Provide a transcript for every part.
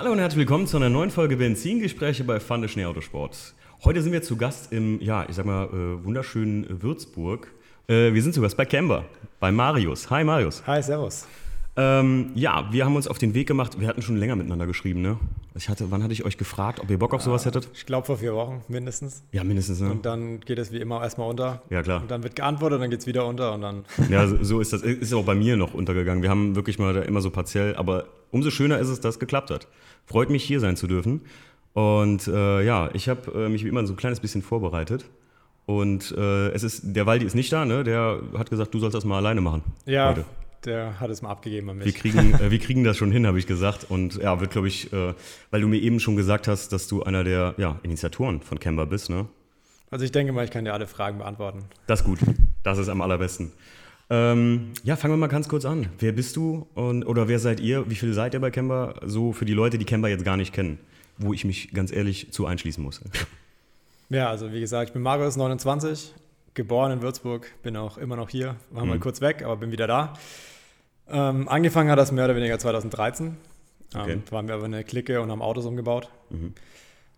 Hallo und herzlich willkommen zu einer neuen Folge Benzingespräche bei Fande Schnee Autosport. Heute sind wir zu Gast im, ja, ich sag mal, äh, wunderschönen Würzburg. Äh, wir sind zu Gast bei Camber, bei Marius. Hi Marius. Hi, servus. Ähm, ja, wir haben uns auf den Weg gemacht. Wir hatten schon länger miteinander geschrieben, ne? Ich hatte, wann hatte ich euch gefragt, ob ihr Bock auf sowas hättet? Ich glaube vor vier Wochen mindestens. Ja, mindestens, ne? Und dann geht es wie immer erstmal unter. Ja, klar. Und dann wird geantwortet, dann geht es wieder unter und dann. Ja, so, ist das. Ist auch bei mir noch untergegangen. Wir haben wirklich mal da immer so partiell, aber umso schöner ist es, dass es geklappt hat. Freut mich, hier sein zu dürfen. Und äh, ja, ich habe äh, mich wie immer so ein kleines bisschen vorbereitet. Und äh, es ist, der Waldi ist nicht da, ne? Der hat gesagt, du sollst das mal alleine machen. Ja, heute. Der hat es mal abgegeben an mich. Wir kriegen, äh, wir kriegen das schon hin, habe ich gesagt. Und ja, wird, glaube ich, äh, weil du mir eben schon gesagt hast, dass du einer der ja, Initiatoren von Canva bist, ne? Also ich denke mal, ich kann dir alle Fragen beantworten. Das ist gut. Das ist am allerbesten. Ähm, ja, fangen wir mal ganz kurz an. Wer bist du und, oder wer seid ihr? Wie viele seid ihr bei Canva? So für die Leute, die Canva jetzt gar nicht kennen, wo ich mich ganz ehrlich zu einschließen muss. Ja, also wie gesagt, ich bin Marius, 29, geboren in Würzburg, bin auch immer noch hier. War mal Mhm. kurz weg, aber bin wieder da. Ähm, angefangen hat das mehr oder weniger 2013. Okay. Ähm, da waren wir aber eine Clique und haben Autos umgebaut. Mhm.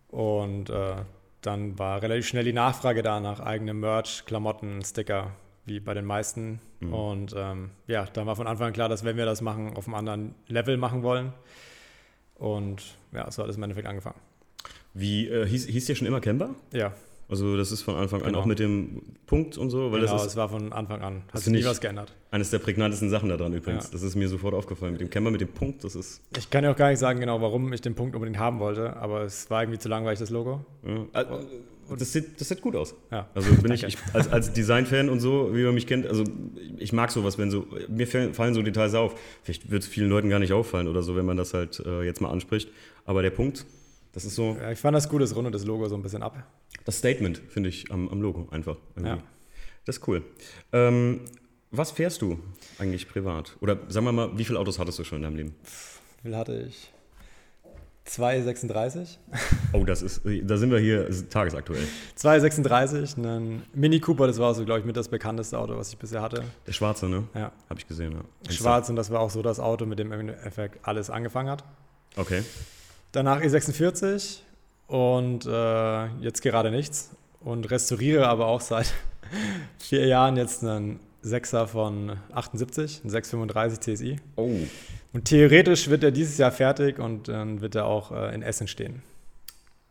Und äh, dann war relativ schnell die Nachfrage da nach eigenem Merch, Klamotten, Sticker, wie bei den meisten. Mhm. Und ähm, ja, dann war von Anfang an klar, dass wenn wir das machen, auf einem anderen Level machen wollen. Und ja, so hat es im Endeffekt angefangen. Wie äh, hieß, hieß der schon immer Canva? Ja, Also das ist von Anfang an Genau. auch mit dem Punkt und so, weil genau, das es ist war von Anfang an. Hat Hast sich du nie was geändert. eines der prägnantesten Sachen daran übrigens. Ja. Das ist mir sofort aufgefallen. Mit dem Canva, mit dem Punkt, das ist Ich kann ja auch gar nicht sagen genau, warum ich den Punkt unbedingt haben wollte, aber es war irgendwie zu langweilig, das Logo. Ja, äh, das, sieht, das sieht gut aus. Ja. Also bin ich, ich als, als Design-Fan und so, wie man mich kennt, also ich mag sowas, wenn so, mir fallen fallen so Details auf. Vielleicht wird es vielen Leuten gar nicht auffallen oder so, wenn man das halt äh, jetzt mal anspricht. Aber der Punkt, das ist so Ja, ich fand das gut, es rundet das Logo so ein bisschen ab. das Statement, finde ich, am, am Logo einfach. irgendwie. Ja. Das ist cool. Ähm, was fährst du eigentlich privat? Oder sagen wir mal, wie viele Autos hattest du schon in deinem Leben? Wie viel hatte ich? 236. Oh, das ist, da sind wir hier tagesaktuell. 236, ein Mini Cooper, das war so, glaube ich, mit das bekannteste Auto, was ich bisher hatte. Der schwarze, ne? Ja. Habe ich gesehen, ja. Schwarz und das war auch so das Auto, mit dem im Endeffekt alles angefangen hat. Okay. Danach E46 und äh, jetzt gerade nichts. Und restauriere aber auch seit vier Jahren jetzt einen 6er von 78, ein 635 TSI. Oh. Und theoretisch wird er dieses Jahr fertig und dann wird er auch äh, in Essen stehen.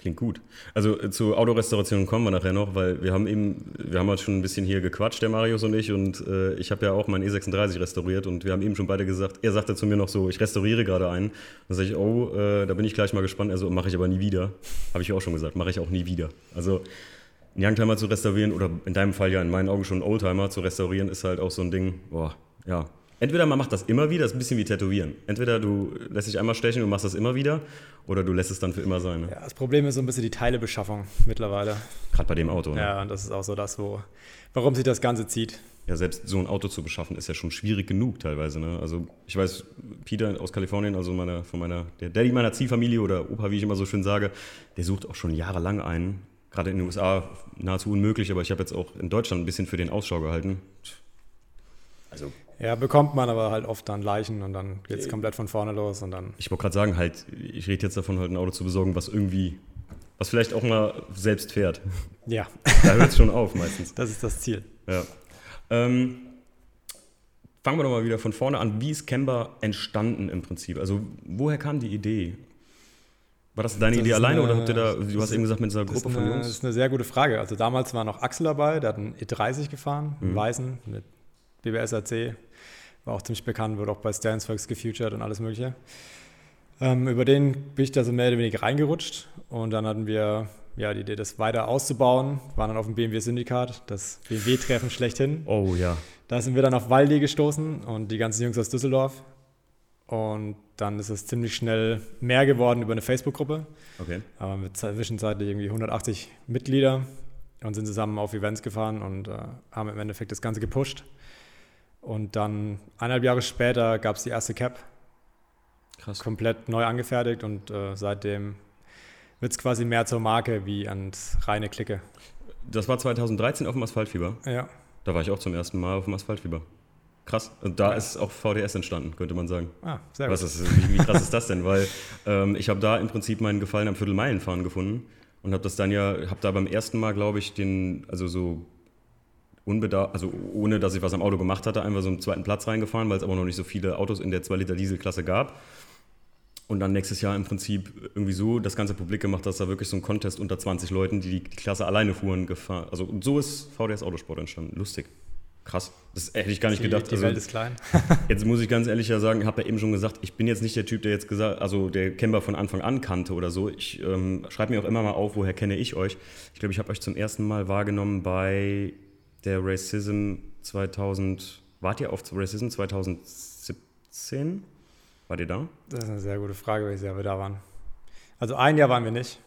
Klingt gut. Also äh, zu Autorestaurationen kommen wir nachher noch, weil wir haben eben, wir haben halt schon ein bisschen hier gequatscht, der Marius und ich, und äh, ich habe ja auch meinen E36 restauriert und wir haben eben schon beide gesagt, er sagte zu mir noch so, ich restauriere gerade einen. Dann sage ich, oh, äh, da bin ich gleich mal gespannt. Also mache ich aber nie wieder. Habe ich auch schon gesagt, mache ich auch nie wieder. Also einen Youngtimer zu restaurieren oder in deinem Fall ja in meinen Augen schon einen Oldtimer zu restaurieren, ist halt auch so ein Ding, boah, ja. Entweder man macht das immer wieder, das ist ein bisschen wie Tätowieren. Entweder du lässt dich einmal stechen und machst das immer wieder, oder du lässt es dann für immer sein. Ne? Ja, das Problem ist so ein bisschen die Teilebeschaffung mittlerweile. Gerade bei dem Auto. Ne? Ja, und das ist auch so das, wo, warum sich das Ganze zieht. Ja, selbst so ein Auto zu beschaffen, ist ja schon schwierig genug teilweise. Ne? Also ich weiß, Peter aus Kalifornien, also meiner, von meiner, der Daddy meiner Ziehfamilie oder Opa, wie ich immer so schön sage, der sucht auch schon jahrelang einen. Gerade in den USA nahezu unmöglich, aber ich habe jetzt auch in Deutschland ein bisschen für den Ausschau gehalten. Also Ja, bekommt man aber halt oft dann Leichen und dann geht es komplett von vorne los und dann. ich wollte gerade sagen, halt, ich rede jetzt davon, halt ein Auto zu besorgen, was irgendwie, was vielleicht auch mal selbst fährt. Ja, Da hört es schon auf meistens. das ist das Ziel. Ja. Ähm, fangen wir doch mal wieder von vorne an. Wie ist Canva entstanden im Prinzip? Also woher kam die Idee? War das deine Das Idee alleine eine- oder habt ihr da, du das hast eben gesagt, mit dieser Das Gruppe von eine, das Jungs? ist eine sehr gute Frage. Also damals war noch Axel dabei, der hat einen E30 gefahren, einen Mhm. weißen mit BBS AC. War auch ziemlich bekannt, wurde auch bei Sternsworks gefeatured und alles mögliche. Ähm, über den bin ich da so mehr oder weniger reingerutscht und dann hatten wir ja, die Idee, das weiter auszubauen, waren dann auf dem BMW-Syndikat, das BMW-Treffen schlechthin. Oh ja. Da sind wir dann auf Waldi gestoßen und die ganzen Jungs aus Düsseldorf. Und dann ist es ziemlich schnell mehr geworden über eine Facebook-Gruppe. Okay. Aber mit zwischenzeitlich irgendwie 180 Mitglieder und sind zusammen auf Events gefahren und äh, haben im Endeffekt das Ganze gepusht. Und dann eineinhalb Jahre später gab es die erste Cap, Krass. komplett neu angefertigt und äh, seitdem wird es quasi mehr zur Marke wie ans reine Clique. Das war 2013 auf dem Asphaltfieber. Ja, Da war ich auch zum ersten Mal auf dem Asphaltfieber. Krass. Und da ja. ist auch VDS entstanden, könnte man sagen. Ah, sehr gut. Was ist, wie, wie krass ist das denn? Weil ähm, ich habe da im Prinzip meinen Gefallen am Viertelmeilenfahren gefunden und habe das dann ja, habe da beim ersten Mal, glaube ich, den, also so unbedarf, also ohne dass ich was am Auto gemacht hatte, einfach so einen zweiten Platz reingefahren, weil es aber noch nicht so viele Autos in der 2 Liter Dieselklasse gab. Und dann nächstes Jahr im Prinzip irgendwie so das ganze Publik gemacht, dass da wirklich so ein Contest unter 20 Leuten, die die Klasse alleine fuhren, gefahren. Also so ist VDS Autosport entstanden. Lustig. Krass. Das hätte ich gar nicht die, gedacht. Die also, Welt ist klein. jetzt muss ich ganz ehrlich ja sagen, ich habe ja eben schon gesagt, ich bin jetzt nicht der Typ, der jetzt gesagt, also der Kemba von Anfang an kannte oder so. Ich ähm, schreibe mir auch immer mal auf, woher kenne ich euch. Ich glaube, ich habe euch zum ersten Mal wahrgenommen bei der Racism 2000. Wart ihr auf Racism 2017? Wart ihr da? Das ist eine sehr gute Frage, welches Jahr wir da waren. Also ein Jahr waren wir nicht.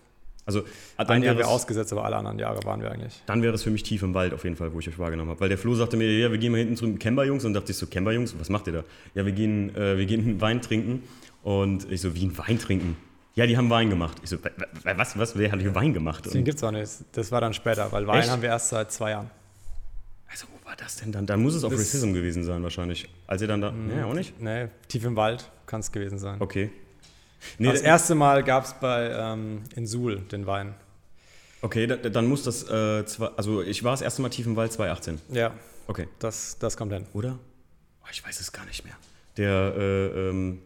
Also ein Jahr wir ausgesetzt, aber alle anderen Jahre waren wir eigentlich. Dann wäre es für mich tief im Wald auf jeden Fall, wo ich euch wahrgenommen habe. Weil der Flo sagte mir, ja, wir gehen mal hinten zu den Kemba-Jungs. Und dachte ich so, Kemba-Jungs, was macht ihr da? Ja, wir gehen, äh, wir gehen Wein trinken. Und ich so, wie ein Wein trinken? Ja, die haben Wein gemacht. Ich so, was, was, wer hat hier Wein gemacht? Den gibt es auch nicht. Das war dann später, weil Wein Echt? haben wir erst seit zwei Jahren. War das denn dann? Dann muss es auf Racism gewesen sein, wahrscheinlich. Als ihr dann da. Nee, auch nicht? Nee, tief im Wald kann es gewesen sein. Okay. Nee, das erste Mal gab es bei ähm, in Suhl den Wein. Okay, da, dann muss das, äh, zwei, also ich war das erste Mal tief im Wald 2018. Ja. Okay. Das, das kommt hin. Oder? Oh, ich weiß es gar nicht mehr. Der, äh, ähm,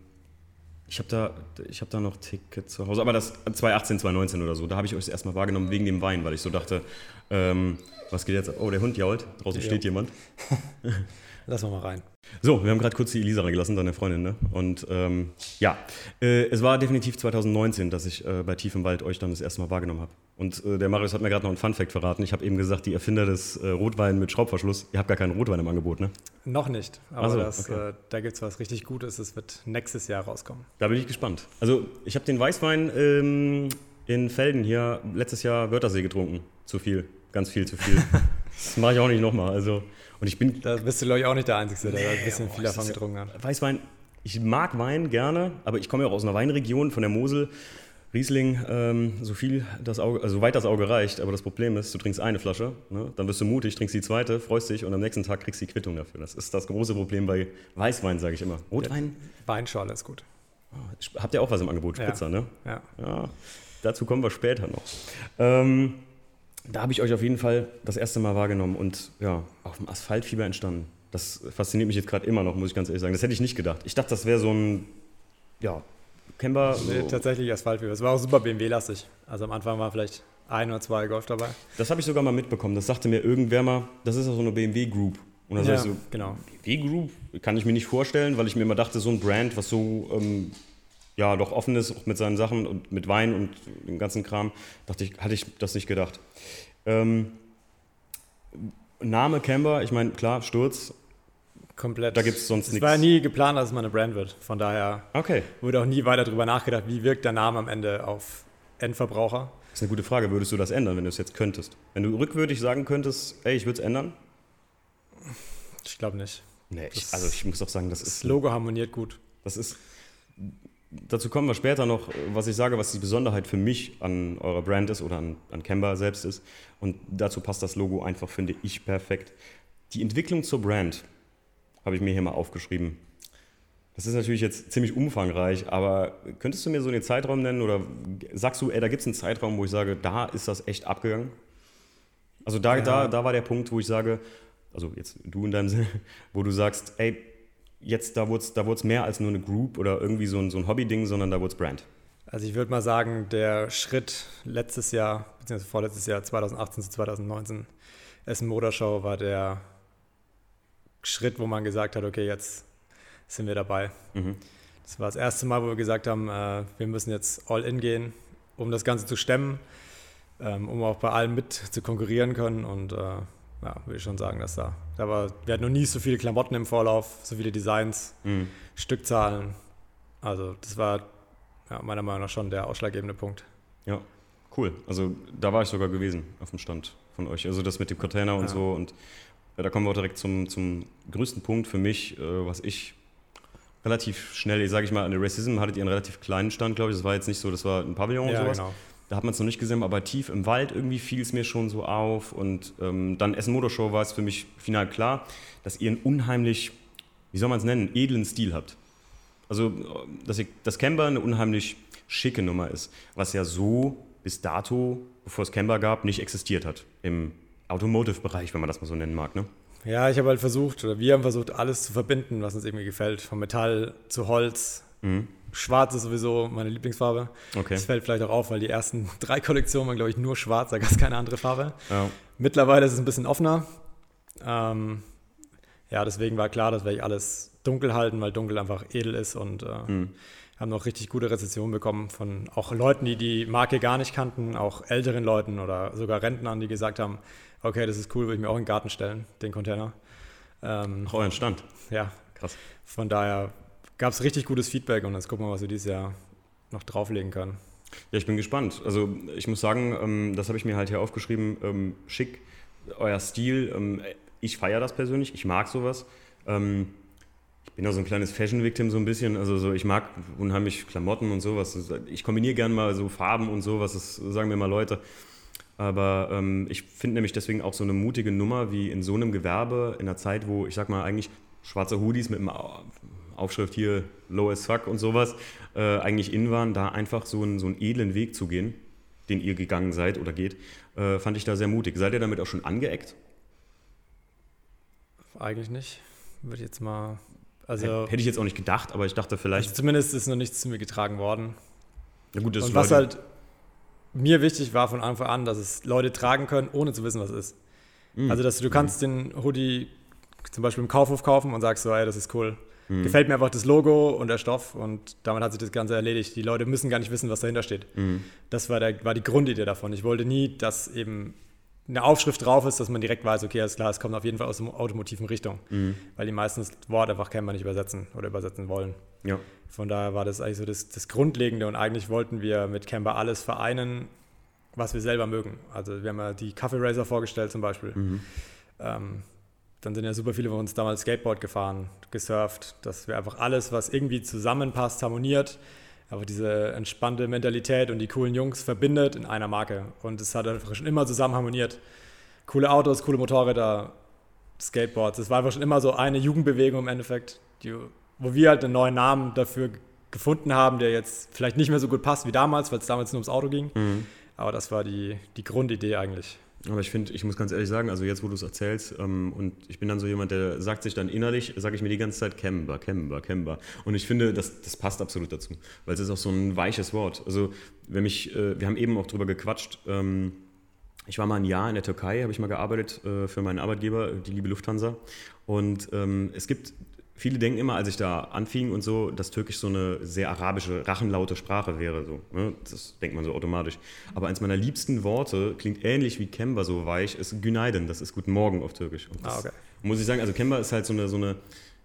ich habe da, hab da noch Ticket zu Hause, aber das 2018, 2019 oder so, da habe ich euch das erstmal wahrgenommen wegen dem Wein, weil ich so dachte, ähm, was geht jetzt? Oh, der Hund jault, draußen ja. steht jemand. Lass mal rein. So, wir haben gerade kurz die Elisa reingelassen, deine Freundin, ne? Und ähm, ja, äh, es war definitiv 2019, dass ich äh, bei Tief im Wald euch dann das erste Mal wahrgenommen habe. Und äh, der Marius hat mir gerade noch einen Fun-Fact verraten. Ich habe eben gesagt, die Erfinder des äh, Rotwein mit Schraubverschluss, ihr habt gar keinen Rotwein im Angebot, ne? Noch nicht, aber so, das, okay. Äh, da gibt es was richtig Gutes. Es wird nächstes Jahr rauskommen. Da bin ich gespannt. Also, ich habe den Weißwein ähm, in Felden hier letztes Jahr Wörthersee getrunken. Zu viel, ganz viel zu viel. das mache ich auch nicht nochmal. Also. Und ich bin. Da bist du, glaube ich, auch nicht der Einzige, der nee, ein bisschen oh, viel davon getrunken hat. Weißwein, ich mag Wein gerne, aber ich komme ja auch aus einer Weinregion von der Mosel. Riesling, ähm, so viel das Auge, also weit das Auge reicht, aber das Problem ist, du trinkst eine Flasche, ne? dann wirst du mutig, trinkst die zweite, freust dich und am nächsten Tag kriegst du die Quittung dafür. Das ist das große Problem bei Weißwein, sage ich immer. Rotwein? Weinschorle ist gut. Oh, habt ihr auch was im Angebot? Spritzer, ja. ne? Ja. ja. Dazu kommen wir später noch. Ähm, da habe ich euch auf jeden Fall das erste Mal wahrgenommen und ja, auf dem Asphaltfieber entstanden. Das fasziniert mich jetzt gerade immer noch, muss ich ganz ehrlich sagen. Das hätte ich nicht gedacht. Ich dachte, das wäre so ein, ja. Nee, so. tatsächlich Asphaltfieber. Es war auch super BMW-lastig. Also am Anfang war vielleicht ein oder zwei Golf dabei. Das habe ich sogar mal mitbekommen. Das sagte mir irgendwer mal, das ist ja so eine BMW-Group. Und dann ja, ich so, genau. BMW-Group kann ich mir nicht vorstellen, weil ich mir immer dachte, so ein Brand, was so ähm, ja doch offen ist, auch mit seinen Sachen und mit Wein und dem ganzen Kram, dachte ich, hatte ich das nicht gedacht. Ähm, Name Camber, ich meine, klar, Sturz. Komplett. Da gibt es sonst nichts. Es war nie geplant, dass es mal eine Brand wird. Von daher okay. wurde auch nie weiter darüber nachgedacht, wie wirkt der Name am Ende auf Endverbraucher. Das ist eine gute Frage. Würdest du das ändern, wenn du es jetzt könntest? Wenn du rückwürdig sagen könntest, ey, ich würde es ändern? Ich glaube nicht. Nee, ich, also ich muss doch sagen, das, das ist. Das Logo harmoniert gut. Das ist dazu kommen wir später noch, was ich sage, was die Besonderheit für mich an eurer Brand ist oder an, an Kemba selbst ist. Und dazu passt das Logo einfach, finde ich, perfekt. Die Entwicklung zur Brand habe ich mir hier mal aufgeschrieben. Das ist natürlich jetzt ziemlich umfangreich, aber könntest du mir so einen Zeitraum nennen oder sagst du, ey, da gibt es einen Zeitraum, wo ich sage, da ist das echt abgegangen? Also da, ja. da, da war der Punkt, wo ich sage, also jetzt du in deinem Sinne, wo du sagst, ey, jetzt, da wurde es da mehr als nur eine Group oder irgendwie so ein, so ein Hobby-Ding, sondern da wurde es Brand? Also ich würde mal sagen, der Schritt letztes Jahr, beziehungsweise vorletztes Jahr, 2018 zu 2019, Essen Motorshow war der Schritt, wo man gesagt hat, okay, jetzt sind wir dabei. Mhm. Das war das erste Mal, wo wir gesagt haben, äh, wir müssen jetzt all in gehen, um das Ganze zu stemmen, ähm, um auch bei allem mit zu konkurrieren können und äh, ja, würde ich schon sagen, dass da, da war, wir hatten noch nie so viele Klamotten im Vorlauf, so viele Designs, mhm. Stückzahlen. Also das war ja, meiner Meinung nach schon der ausschlaggebende Punkt. Ja, cool. Also da war ich sogar gewesen auf dem Stand von euch. Also das mit dem Container und ja. so. Und ja, da kommen wir auch direkt zum, zum größten Punkt für mich, äh, was ich relativ schnell, sage ich mal, an der Racism hattet ihr einen relativ kleinen Stand, glaube ich. Das war jetzt nicht so, das war ein Pavillon ja, und sowas. Genau. Da hat man es noch nicht gesehen, aber tief im Wald irgendwie fiel es mir schon so auf. Und ähm, dann Essen Motorshow war es für mich final klar, dass ihr ein unheimlich wie soll man es nennen, edlen Stil habt. Also, dass, ich, dass Camber eine unheimlich schicke Nummer ist, was ja so bis dato, bevor es Camber gab, nicht existiert hat im Automotive-Bereich, wenn man das mal so nennen mag. Ne? Ja, ich habe halt versucht, oder wir haben versucht, alles zu verbinden, was uns irgendwie gefällt. Von Metall zu Holz. Mhm. Schwarz ist sowieso meine Lieblingsfarbe. Okay. Das fällt vielleicht auch auf, weil die ersten drei Kollektionen waren, glaube ich, nur schwarz, da gab es keine andere Farbe. Ja. Mittlerweile ist es ein bisschen offener. Ähm, ja, deswegen war klar, dass wir alles dunkel halten, weil dunkel einfach edel ist und äh, mhm. haben noch richtig gute Rezensionen bekommen von auch Leuten, die die Marke gar nicht kannten, auch älteren Leuten oder sogar Rentnern, die gesagt haben, okay, das ist cool, würde ich mir auch in den Garten stellen, den Container. Ähm, auch euren Stand. Ja. Krass. Von daher gab es richtig gutes Feedback und jetzt gucken wir, was wir dieses Jahr noch drauflegen können. Ja, ich bin gespannt. Also ich muss sagen, ähm, das habe ich mir halt hier aufgeschrieben, ähm, schick, euer Stil. Ähm, ich feiere das persönlich, ich mag sowas. Ich bin auch so ein kleines Fashion-Victim so ein bisschen. Also so, ich mag unheimlich Klamotten und sowas. Ich kombiniere gerne mal so Farben und sowas, das sagen mir mal Leute. Aber ich finde nämlich deswegen auch so eine mutige Nummer wie in so einem Gewerbe, in einer Zeit, wo ich sag mal eigentlich schwarze Hoodies mit einem Aufschrift hier Low as fuck und sowas äh, eigentlich in waren, da einfach so einen, so einen edlen Weg zu gehen, den ihr gegangen seid oder geht, äh, fand ich da sehr mutig. Seid ihr damit auch schon angeeckt? Eigentlich nicht. Würde ich jetzt mal. Also, Hätte ich jetzt auch nicht gedacht, aber ich dachte vielleicht. Also zumindest ist noch nichts zu mir getragen worden. Ja gut, das Und was halt mir wichtig war von Anfang an, dass es Leute tragen können, ohne zu wissen, was es ist. Mhm. Also, dass du, du kannst den Hoodie zum Beispiel im Kaufhof kaufen und sagst so, ey, das ist cool. Mhm. Gefällt mir einfach das Logo und der Stoff und damit hat sich das Ganze erledigt. Die Leute müssen gar nicht wissen, was dahinter steht. Mhm. Das war, der, war die Grundidee davon. Ich wollte nie, dass eben eine Aufschrift drauf ist, dass man direkt weiß, okay, alles klar, es kommt auf jeden Fall aus der automotiven Richtung. Mhm. Weil die meisten das Wort einfach kennen wir nicht übersetzen oder übersetzen wollen. Ja. Von daher war das eigentlich so das, das Grundlegende und eigentlich wollten wir mit Camber alles vereinen, was wir selber mögen. Also wir haben ja die Kaffee Racer vorgestellt zum Beispiel. Mhm. Ähm, dann sind ja super viele von uns damals Skateboard gefahren, gesurft, dass wir einfach alles, was irgendwie zusammenpasst, harmoniert, aber diese entspannte Mentalität und die coolen Jungs verbindet in einer Marke. Und es hat einfach schon immer zusammen harmoniert. Coole Autos, coole Motorräder, Skateboards. Es war einfach schon immer so eine Jugendbewegung im Endeffekt, die, wo wir halt einen neuen Namen dafür gefunden haben, der jetzt vielleicht nicht mehr so gut passt wie damals, weil es damals nur ums Auto ging. Mhm. Aber das war die, die Grundidee eigentlich. Aber ich finde, ich muss ganz ehrlich sagen, also jetzt, wo du es erzählst, ähm, und ich bin dann so jemand, der sagt sich dann innerlich, sage ich mir die ganze Zeit Kemba, Kemba, Kemba. Und ich finde, das, das passt absolut dazu, weil es ist auch so ein weiches Wort. Also, wenn mich, äh, wir haben eben auch drüber gequatscht, ähm, ich war mal ein Jahr in der Türkei, habe ich mal gearbeitet äh, für meinen Arbeitgeber, die liebe Lufthansa. Und ähm, es gibt viele denken immer, als ich da anfing und so, dass Türkisch so eine sehr arabische, rachenlaute Sprache wäre. So, ne? Das denkt man so automatisch. Aber eins meiner liebsten Worte klingt ähnlich wie Kemba so weich, ist Günaydin. Das ist Guten Morgen auf Türkisch. Und das, ah, okay. Muss ich sagen, also Kemba ist halt so eine, so eine,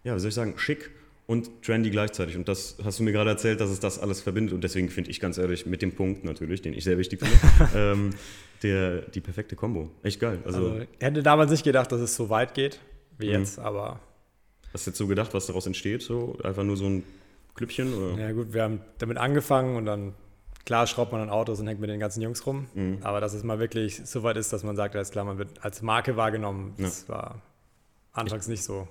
ja, wie soll ich sagen, schick und trendy gleichzeitig. Und das hast du mir gerade erzählt, dass es das alles verbindet. Und deswegen finde ich ganz ehrlich, mit dem Punkt natürlich, den ich sehr wichtig finde, ähm, der, die perfekte Kombo. Echt geil. Also, also, ich hätte damals nicht gedacht, dass es so weit geht wie mhm. jetzt, aber Hast du jetzt so gedacht, was daraus entsteht? So einfach nur so ein Klüppchen? Oder? Ja gut, wir haben damit angefangen und dann, klar, schraubt man an Autos und hängt mit den ganzen Jungs rum. Mhm. Aber dass es mal wirklich so weit ist, dass man sagt, alles klar, man wird als Marke wahrgenommen, das ja. war anfangs ich, nicht so.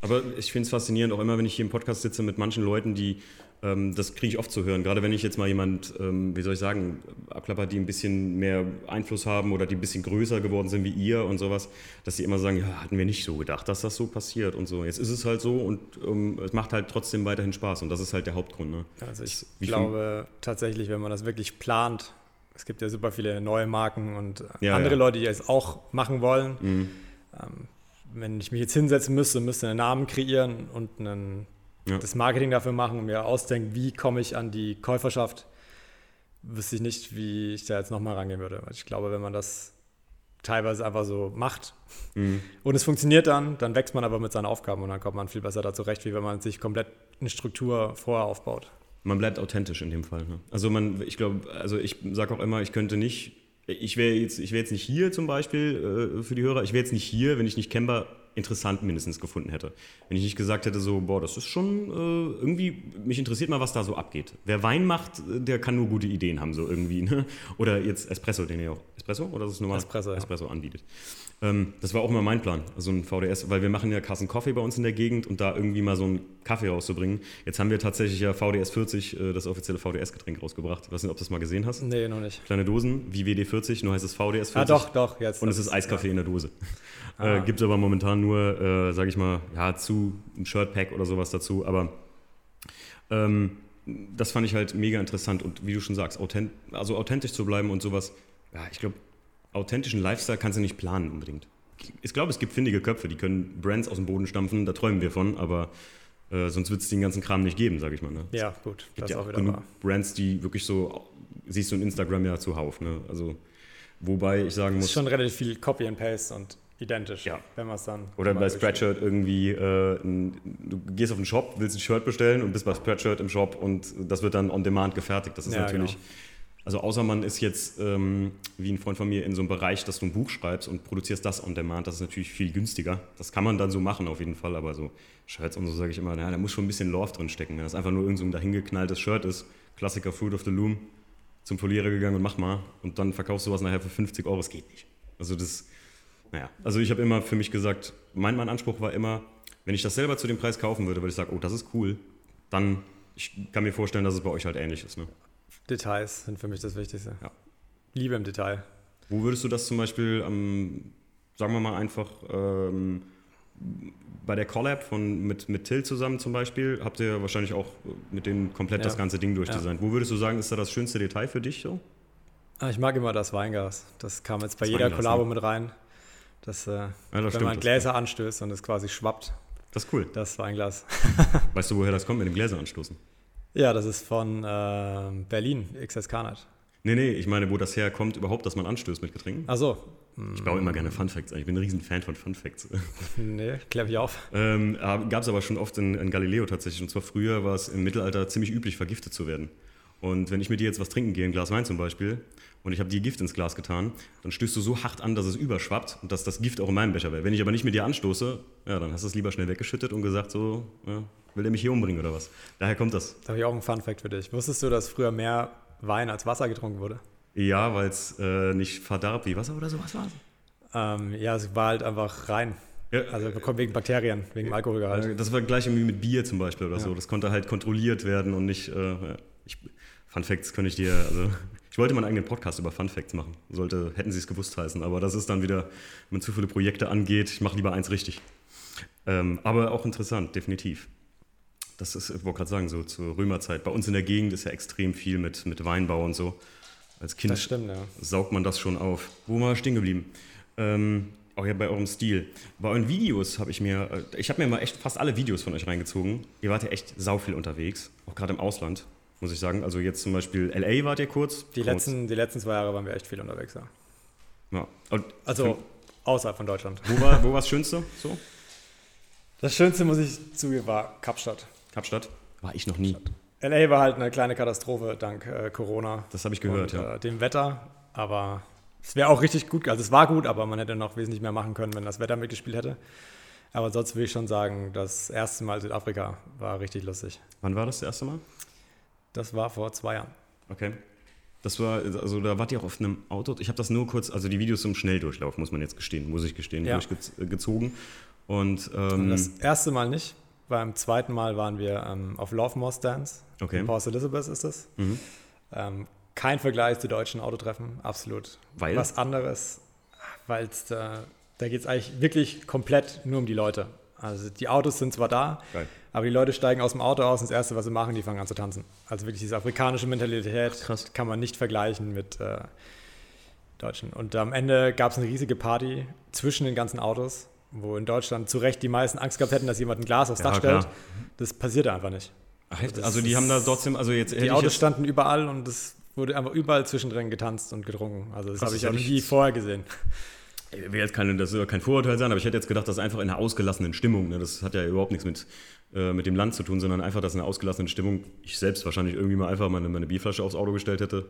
Aber ich finde es faszinierend, auch immer, wenn ich hier im Podcast sitze mit manchen Leuten, die das kriege ich oft zu hören. Gerade wenn ich jetzt mal jemand, ähm, wie soll ich sagen, abklappert, die ein bisschen mehr Einfluss haben oder die ein bisschen größer geworden sind wie ihr und sowas, dass sie immer sagen, ja, hatten wir nicht so gedacht, dass das so passiert und so. Jetzt ist es halt so und ähm, es macht halt trotzdem weiterhin Spaß und das ist halt der Hauptgrund. Ne? Also ich wie glaube tatsächlich, wenn man das wirklich plant, es gibt ja super viele neue Marken und ja, andere ja. Leute, die es auch machen wollen. Mhm. Ähm, wenn ich mich jetzt hinsetzen müsste, müsste einen Namen kreieren und einen ja. das Marketing dafür machen und mir ausdenken, wie komme ich an die Käuferschaft, wüsste ich nicht, wie ich da jetzt nochmal rangehen würde. Ich glaube, wenn man das teilweise einfach so macht mhm. und es funktioniert dann, dann wächst man aber mit seinen Aufgaben und dann kommt man viel besser dazu recht, wie wenn man sich komplett eine Struktur vorher aufbaut. Man bleibt authentisch in dem Fall. Ne? Also man, ich glaube, also ich sage auch immer, ich könnte nicht, ich wäre jetzt, ich jetzt nicht hier zum Beispiel äh, für die Hörer, ich wäre jetzt nicht hier, wenn ich nicht Kemba interessant mindestens gefunden hätte. Wenn ich nicht gesagt hätte, so, boah, das ist schon äh, irgendwie, mich interessiert mal, was da so abgeht. Wer Wein macht, der kann nur gute Ideen haben, so irgendwie. Ne? Oder jetzt Espresso, den ihr auch, Espresso oder ist es normal? Espresso, ja. Espresso anbietet. Ähm, das war auch immer mein Plan, also ein VDS, weil wir machen ja Carson Coffee bei uns in der Gegend und da irgendwie mal so einen Kaffee rauszubringen. Jetzt haben wir tatsächlich ja VDS 40, äh, das offizielle VDS-Getränk rausgebracht. Ich weiß nicht, ob du das mal gesehen hast. Nee, noch nicht. Kleine Dosen, wie WD40, nur heißt es VDS 40. Ah, doch, doch, jetzt. Und es ist Eiskaffee ja. in der Dose. Ah. Äh, Gibt es aber momentan nur, äh, sage ich mal, ja, zu ein Shirtpack oder sowas dazu. Aber ähm, das fand ich halt mega interessant. Und wie du schon sagst, authent also authentisch zu bleiben und sowas. Ja, ich glaube, authentischen Lifestyle kannst du nicht planen unbedingt. Ich glaube, es gibt findige Köpfe, die können Brands aus dem Boden stampfen, da träumen wir von, aber äh, sonst wird es den ganzen Kram nicht geben, sage ich mal. Ne? Ja, gut, gibt ja auch genug wahr. Brands, die wirklich so, siehst du in Instagram ja zuhauf. Ne? Also, wobei ich sagen muss. Es ist schon relativ viel Copy and Paste und identisch, ja. wenn man es dann. Oder bei Spreadshirt irgendwie, äh, ein, du gehst auf den Shop, willst ein Shirt bestellen und bist bei Spreadshirt im Shop und das wird dann on demand gefertigt. Das ist ja, natürlich. Genau. Also außer man ist jetzt, ähm, wie ein Freund von mir, in so einem Bereich, dass du ein Buch schreibst und produzierst das on demand, das ist natürlich viel günstiger. Das kann man dann so machen auf jeden Fall, aber so Shirts und so sage ich immer, naja, da muss schon ein bisschen Love drin stecken. Wenn das einfach nur irgend so ein dahingeknalltes Shirt ist, Klassiker Fruit of the Loom, zum Folierer gegangen und mach mal und dann verkaufst du was nachher für 50 Euro, das geht nicht. Also das, naja, also ich habe immer für mich gesagt, mein, mein Anspruch war immer, wenn ich das selber zu dem Preis kaufen würde, weil ich sage, oh, das ist cool, dann, ich kann mir vorstellen, dass es bei euch halt ähnlich ist. Ne? Details sind für mich das Wichtigste. Ja. Liebe im Detail. Wo würdest du das zum Beispiel, ähm, sagen wir mal einfach, ähm, bei der Collab von, mit, mit Till zusammen zum Beispiel, habt ihr wahrscheinlich auch mit denen komplett ja. das ganze Ding durchdesignt. Ja. Wo würdest du sagen, ist da das schönste Detail für dich so? Ah, ich mag immer das Weingas. Das kam jetzt bei das jeder Kollabo ne? mit rein. Das, äh, ja, das wenn stimmt, man Gläser anstößt und es quasi schwappt. Das ist cool. Das Weinglas. weißt du, woher das kommt mit dem Gläser anstoßen? Ja, das ist von äh, Berlin, XS Carnage. Nee, nee, ich meine, wo das herkommt, überhaupt, dass man anstößt mit Getränken. Ach so. Ich baue immer gerne Fun Facts Ich bin ein riesen Fan von Fun Facts. Nee, klär mich auf. Ähm, Gab es aber schon oft in, in, Galileo tatsächlich. Und zwar früher war es im Mittelalter ziemlich üblich, vergiftet zu werden. Und wenn ich mit dir jetzt was trinken gehe, ein Glas Wein zum Beispiel, und ich habe dir Gift ins Glas getan, dann stößt du so hart an, dass es überschwappt und dass das Gift auch in meinem Becher wäre. Wenn ich aber nicht mit dir anstoße, ja, dann hast du es lieber schnell weggeschüttet und gesagt, so, ja, will der mich hier umbringen oder was? Daher kommt das. Da habe ich auch einen Fun-Fact für dich. Wusstest du, dass früher mehr Wein als Wasser getrunken wurde? Ja, weil es äh, nicht verdarb wie Wasser oder sowas war. Ähm, ja, es war halt einfach rein. Ja, also wegen Bakterien, wegen Alkoholgehalt. Das war gleich irgendwie mit Bier zum Beispiel oder ja. so. Das konnte halt kontrolliert werden und nicht. Äh, ich, Fun Facts könnte ich dir. Also, ich wollte mal einen eigenen Podcast über Fun Facts machen. Sollte, hätten sie es gewusst heißen. Aber das ist dann wieder, wenn man zu viele Projekte angeht, ich mache lieber eins richtig. Ähm, aber auch interessant, definitiv das ist, ich wollte gerade sagen, so zur Römerzeit. Bei uns in der Gegend ist ja extrem viel mit, mit Weinbau und so. Als Kind stimmt, ja. saugt man das schon auf. Wo war stehen geblieben? Ähm, auch ja bei eurem Stil. Bei euren Videos habe ich mir, äh, ich habe mir mal echt fast alle Videos von euch reingezogen. Ihr wart ja echt sau viel unterwegs, auch gerade im Ausland, muss ich sagen. Also jetzt zum Beispiel LA wart ihr kurz. Die, kurz. Letzten, die letzten zwei Jahre waren wir echt viel unterwegs, ja. ja. also außerhalb von Deutschland. Wo war, wo war das Schönste so? Das Schönste, muss ich zugeben, war Kapstadt. Kapstadt? War ich noch nie. LA war halt eine kleine Katastrophe dank äh, Corona. Das habe ich gehört, und, ja. Äh, dem Wetter, aber es wäre auch richtig gut, also es war gut, aber man hätte noch wesentlich mehr machen können, wenn das Wetter mitgespielt hätte. Aber sonst will ich schon sagen, das erste Mal Südafrika war richtig lustig. Wann war das, das erste Mal? Das war vor zwei Jahren. Okay. Das war, also da wart ihr auch auf einem Auto. Ich habe das nur kurz, also die Videos im Schnelldurchlauf, muss man jetzt gestehen, muss ich gestehen, ja. durchgezogen. Und, ähm, das erste Mal nicht. Beim zweiten Mal waren wir ähm, auf Love More Stands. Okay. In Port Elizabeth ist das. Mhm. Ähm, kein Vergleich zu deutschen Autotreffen, absolut. Weil? Was anderes, weil da, da geht es eigentlich wirklich komplett nur um die Leute. Also die Autos sind zwar da, Geil. aber die Leute steigen aus dem Auto aus und das Erste, was sie machen, die fangen an zu tanzen. Also wirklich diese afrikanische Mentalität Ach, kann man nicht vergleichen mit äh, Deutschen. Und am Ende gab es eine riesige Party zwischen den ganzen Autos wo in Deutschland zu Recht die meisten Angst gehabt hätten, dass jemand ein Glas aufs Dach ja, stellt. Das passierte einfach nicht. Ach, also die haben da trotzdem, also jetzt die Autos standen überall und es wurde einfach überall zwischendrin getanzt und getrunken. Also das habe ich auch nie vorher gesehen. Ich will jetzt keine, das soll kein Vorurteil sein, aber ich hätte jetzt gedacht, das ist einfach in einer ausgelassenen Stimmung. Ne? Das hat ja überhaupt nichts mit, äh, mit dem Land zu tun, sondern einfach, dass in einer ausgelassenen Stimmung ich selbst wahrscheinlich irgendwie mal einfach meine, meine Bierflasche aufs Auto gestellt hätte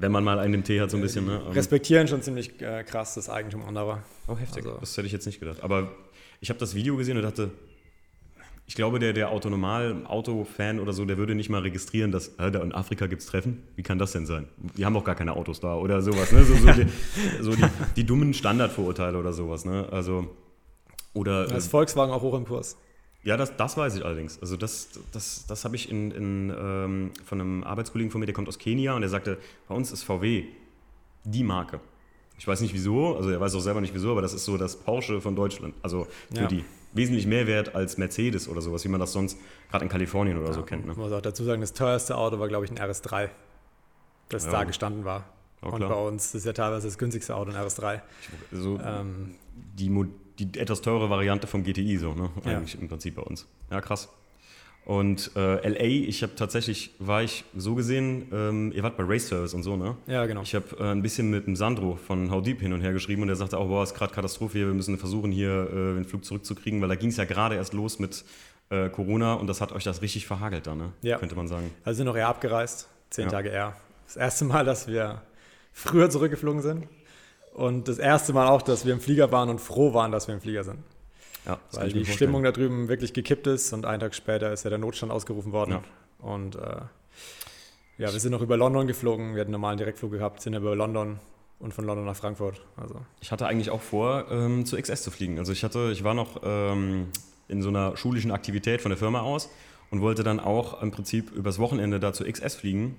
wenn man mal einen Tee hat, so ein bisschen. Ne? Respektieren schon ziemlich äh, krass das Eigentum anderer. Oh, heftig. Also. Das hätte ich jetzt nicht gedacht. Aber ich habe das Video gesehen und dachte, ich glaube, der, der Autonormal-Auto-Fan oder so, der würde nicht mal registrieren, dass äh, da in Afrika gibt es Treffen. Wie kann das denn sein? Die haben auch gar keine Autos da oder sowas. Ne? So, so, die, so die, die, dummen Standardvorurteile oder sowas. Ne? Also, oder, da ist Volkswagen auch hoch im Kurs. Ja, das, das weiß ich allerdings. Also das, das, das habe ich in, in, ähm, von einem Arbeitskollegen von mir, der kommt aus Kenia und der sagte, bei uns ist VW die Marke. Ich weiß nicht wieso, also er weiß auch selber nicht wieso, aber das ist so das Porsche von Deutschland. Also für ja. die wesentlich mehr wert als Mercedes oder sowas, wie man das sonst gerade in Kalifornien oder ja, so kennt. Ne? Ich muss auch dazu sagen, das teuerste Auto war, glaube ich, ein RS3, das ja. da gestanden war. und bei uns ist ja teilweise das günstigste Auto ein RS3. So ähm, die, die etwas teure Variante vom GTI, so, ne? Eigentlich im Prinzip bei uns. Ja, krass. Und äh, LA, ich habe tatsächlich, war ich so gesehen, ähm, ihr wart bei Race Service und so, ne? Ja, genau. Ich habe äh, ein bisschen mit dem Sandro von How Deep hin und her geschrieben und er sagte auch, boah, ist gerade Katastrophe hier, wir müssen versuchen, hier äh, den Flug zurückzukriegen, weil da ging es ja gerade erst los mit äh, Corona und das hat euch das richtig verhagelt dann, ne? Ja. Könnte man sagen. Also sind noch eher abgereist, zehn ja. Tage eher. Das erste Mal, dass wir früher zurückgeflogen sind und das erste Mal auch, dass wir im Flieger waren und froh waren, dass wir im Flieger sind. Ja, weil die Stimmung da drüben wirklich gekippt ist und einen Tag später ist ja der Notstand ausgerufen worden. Ja. Und äh, ja, wir sind noch über London geflogen, wir hatten einen normalen Direktflug gehabt, sind über London und von London nach Frankfurt. Also. Ich hatte eigentlich auch vor, ähm, zu XS zu fliegen. Also ich hatte, ich war noch ähm, in so einer schulischen Aktivität von der Firma aus und wollte dann auch im Prinzip übers Wochenende da zu XS fliegen.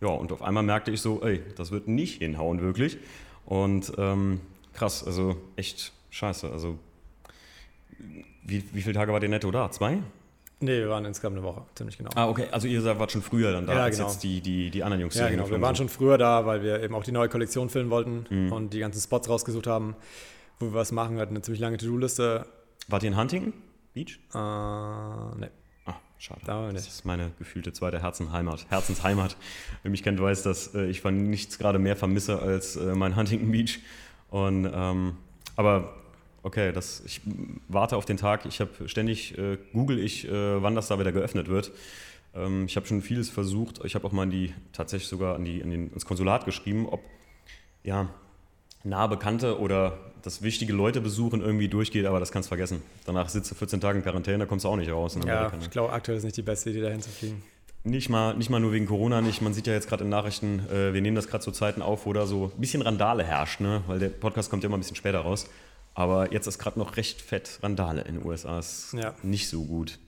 Ja, und auf einmal merkte ich so, ey, das wird nicht hinhauen, wirklich. Und ähm, krass, also echt scheiße. Also wie, wie viele Tage war ihr netto da? Zwei? Nee, wir waren insgesamt eine Woche, ziemlich genau. Ah, okay. Also ihr wart schon früher dann da, ja, als genau. jetzt die, die, die anderen Jungs Ja, genau. Wir waren schon früher da, weil wir eben auch die neue Kollektion filmen wollten mhm. und die ganzen Spots rausgesucht haben, wo wir was machen. Wir hatten eine ziemlich lange To-Do-Liste. Wart ihr in Huntington Beach? Äh, nee. Ah, schade. Da das ist meine gefühlte zweite Herzenheimat. Herzensheimat. Wer mich kennt, weiß, dass äh, ich von nichts gerade mehr vermisse als äh, mein Huntington Beach. Und, ähm, aber okay, das, ich warte auf den Tag. Ich habe ständig, äh, google ich, äh, wann das da wieder geöffnet wird. Ähm, ich habe schon vieles versucht. Ich habe auch mal in die, tatsächlich sogar an die, an den, ins Konsulat geschrieben, ob ja, nahe Bekannte oder das wichtige Leute besuchen irgendwie durchgeht, aber das kannst du vergessen. Danach sitzt du 14 Tage in Quarantäne, kommst du auch nicht raus. ja, ich glaube, aktuell ist nicht die beste Idee, dahin zu fliegen. Nicht mal, nicht mal nur wegen Corona nicht. Man sieht ja jetzt gerade in Nachrichten, äh, wir nehmen das gerade zu Zeiten auf, wo da so ein bisschen Randale herrscht, ne? weil der Podcast kommt ja immer ein bisschen später raus. Aber jetzt ist gerade noch recht fett Randale in den USA. Ist ja. nicht so gut.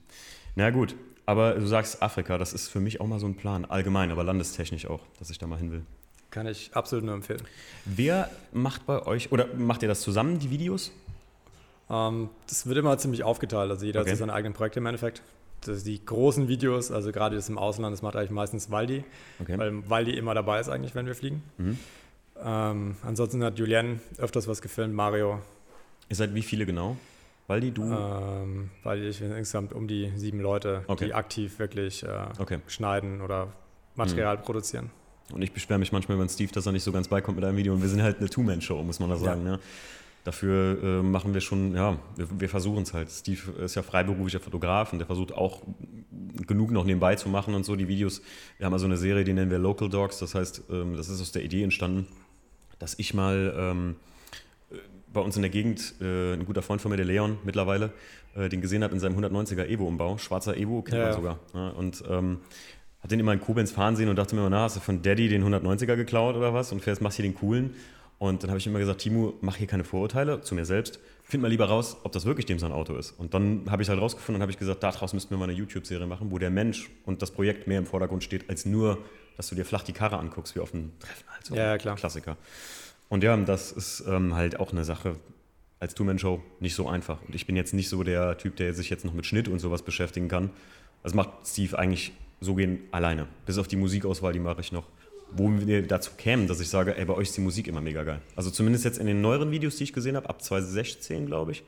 Na gut, aber du sagst Afrika, das ist für mich auch mal so ein Plan, allgemein, aber landestechnisch auch, dass ich da mal hin will. Kann ich absolut nur empfehlen. Wer macht bei euch, oder macht ihr das zusammen, die Videos? Ähm, das wird immer ziemlich aufgeteilt. Also jeder okay. hat seine eigenen Projekte im Endeffekt. Das die großen Videos, also gerade das im Ausland, das macht eigentlich meistens Waldi, okay. weil Waldi immer dabei ist eigentlich, wenn wir fliegen. Mhm. Ähm, ansonsten hat Julien öfters was gefilmt, Mario Ihr seid wie viele genau? Waldi, du? Ähm, Waldi, ich bin insgesamt um die sieben Leute, okay. die aktiv wirklich äh, okay. schneiden oder Material mhm. produzieren. Und ich beschwere mich manchmal über Steve, dass er nicht so ganz beikommt mit einem Video. Und wir sind halt eine Two-Man-Show, muss man da sagen. Ja. Ne? Dafür äh, machen wir schon, ja, wir, wir versuchen es halt. Steve ist ja freiberuflicher Fotograf und der versucht auch genug noch nebenbei zu machen und so. Die Videos, wir haben also eine Serie, die nennen wir Local Dogs. Das heißt, ähm, das ist aus der Idee entstanden, dass ich mal ähm, bei uns in der Gegend äh, ein guter Freund von mir, der Leon mittlerweile, äh, den gesehen hat in seinem 190er Evo-Umbau. Schwarzer Evo kennt ja, man sogar. Ja, und ähm, hat den immer in Koblenz fahren sehen und dachte mir immer, na, hast du von Daddy den 190er geklaut oder was und fährst, machst hier den coolen. Und dann habe ich immer gesagt, Timo, mach hier keine Vorurteile zu mir selbst. Find mal lieber raus, ob das wirklich dem sein Auto ist. Und dann habe ich halt rausgefunden und habe ich gesagt, daraus müssten wir mal eine YouTube-Serie machen, wo der Mensch und das Projekt mehr im Vordergrund steht, als nur, dass du dir flach die Karre anguckst, wie auf einem Treffen. Also ja, klar. Klassiker. Und ja, das ist ähm, halt auch eine Sache als Two-Man-Show nicht so einfach. Und ich bin jetzt nicht so der Typ, der sich jetzt noch mit Schnitt und sowas beschäftigen kann. Das macht Steve eigentlich so gehen alleine. Bis auf die Musikauswahl, die mache ich noch. Wo wir dazu kämen, dass ich sage, ey, bei euch ist die Musik immer mega geil. Also zumindest jetzt in den neueren Videos, die ich gesehen habe, ab 2016, glaube ich.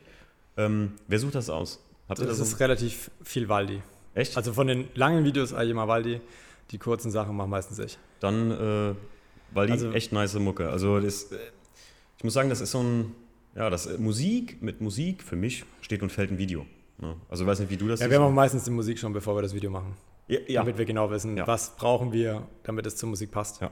Ähm, wer sucht das aus? Habt das, das ist relativ viel Waldi. Echt? Also von den langen Videos eigentlich immer Waldi. Die kurzen Sachen machen meistens ich. Dann äh, weil die also, echt nice Mucke. Also das, äh, ich muss sagen, das ist so ein, ja, das äh, Musik mit Musik für mich steht und fällt ein Video. Ne? Also ich weiß nicht, wie du das Ja, wir machen meistens die Musik schon, bevor wir das Video machen. Ja, ja. Damit wir genau wissen, ja. was brauchen wir, damit es zur Musik passt. Ja.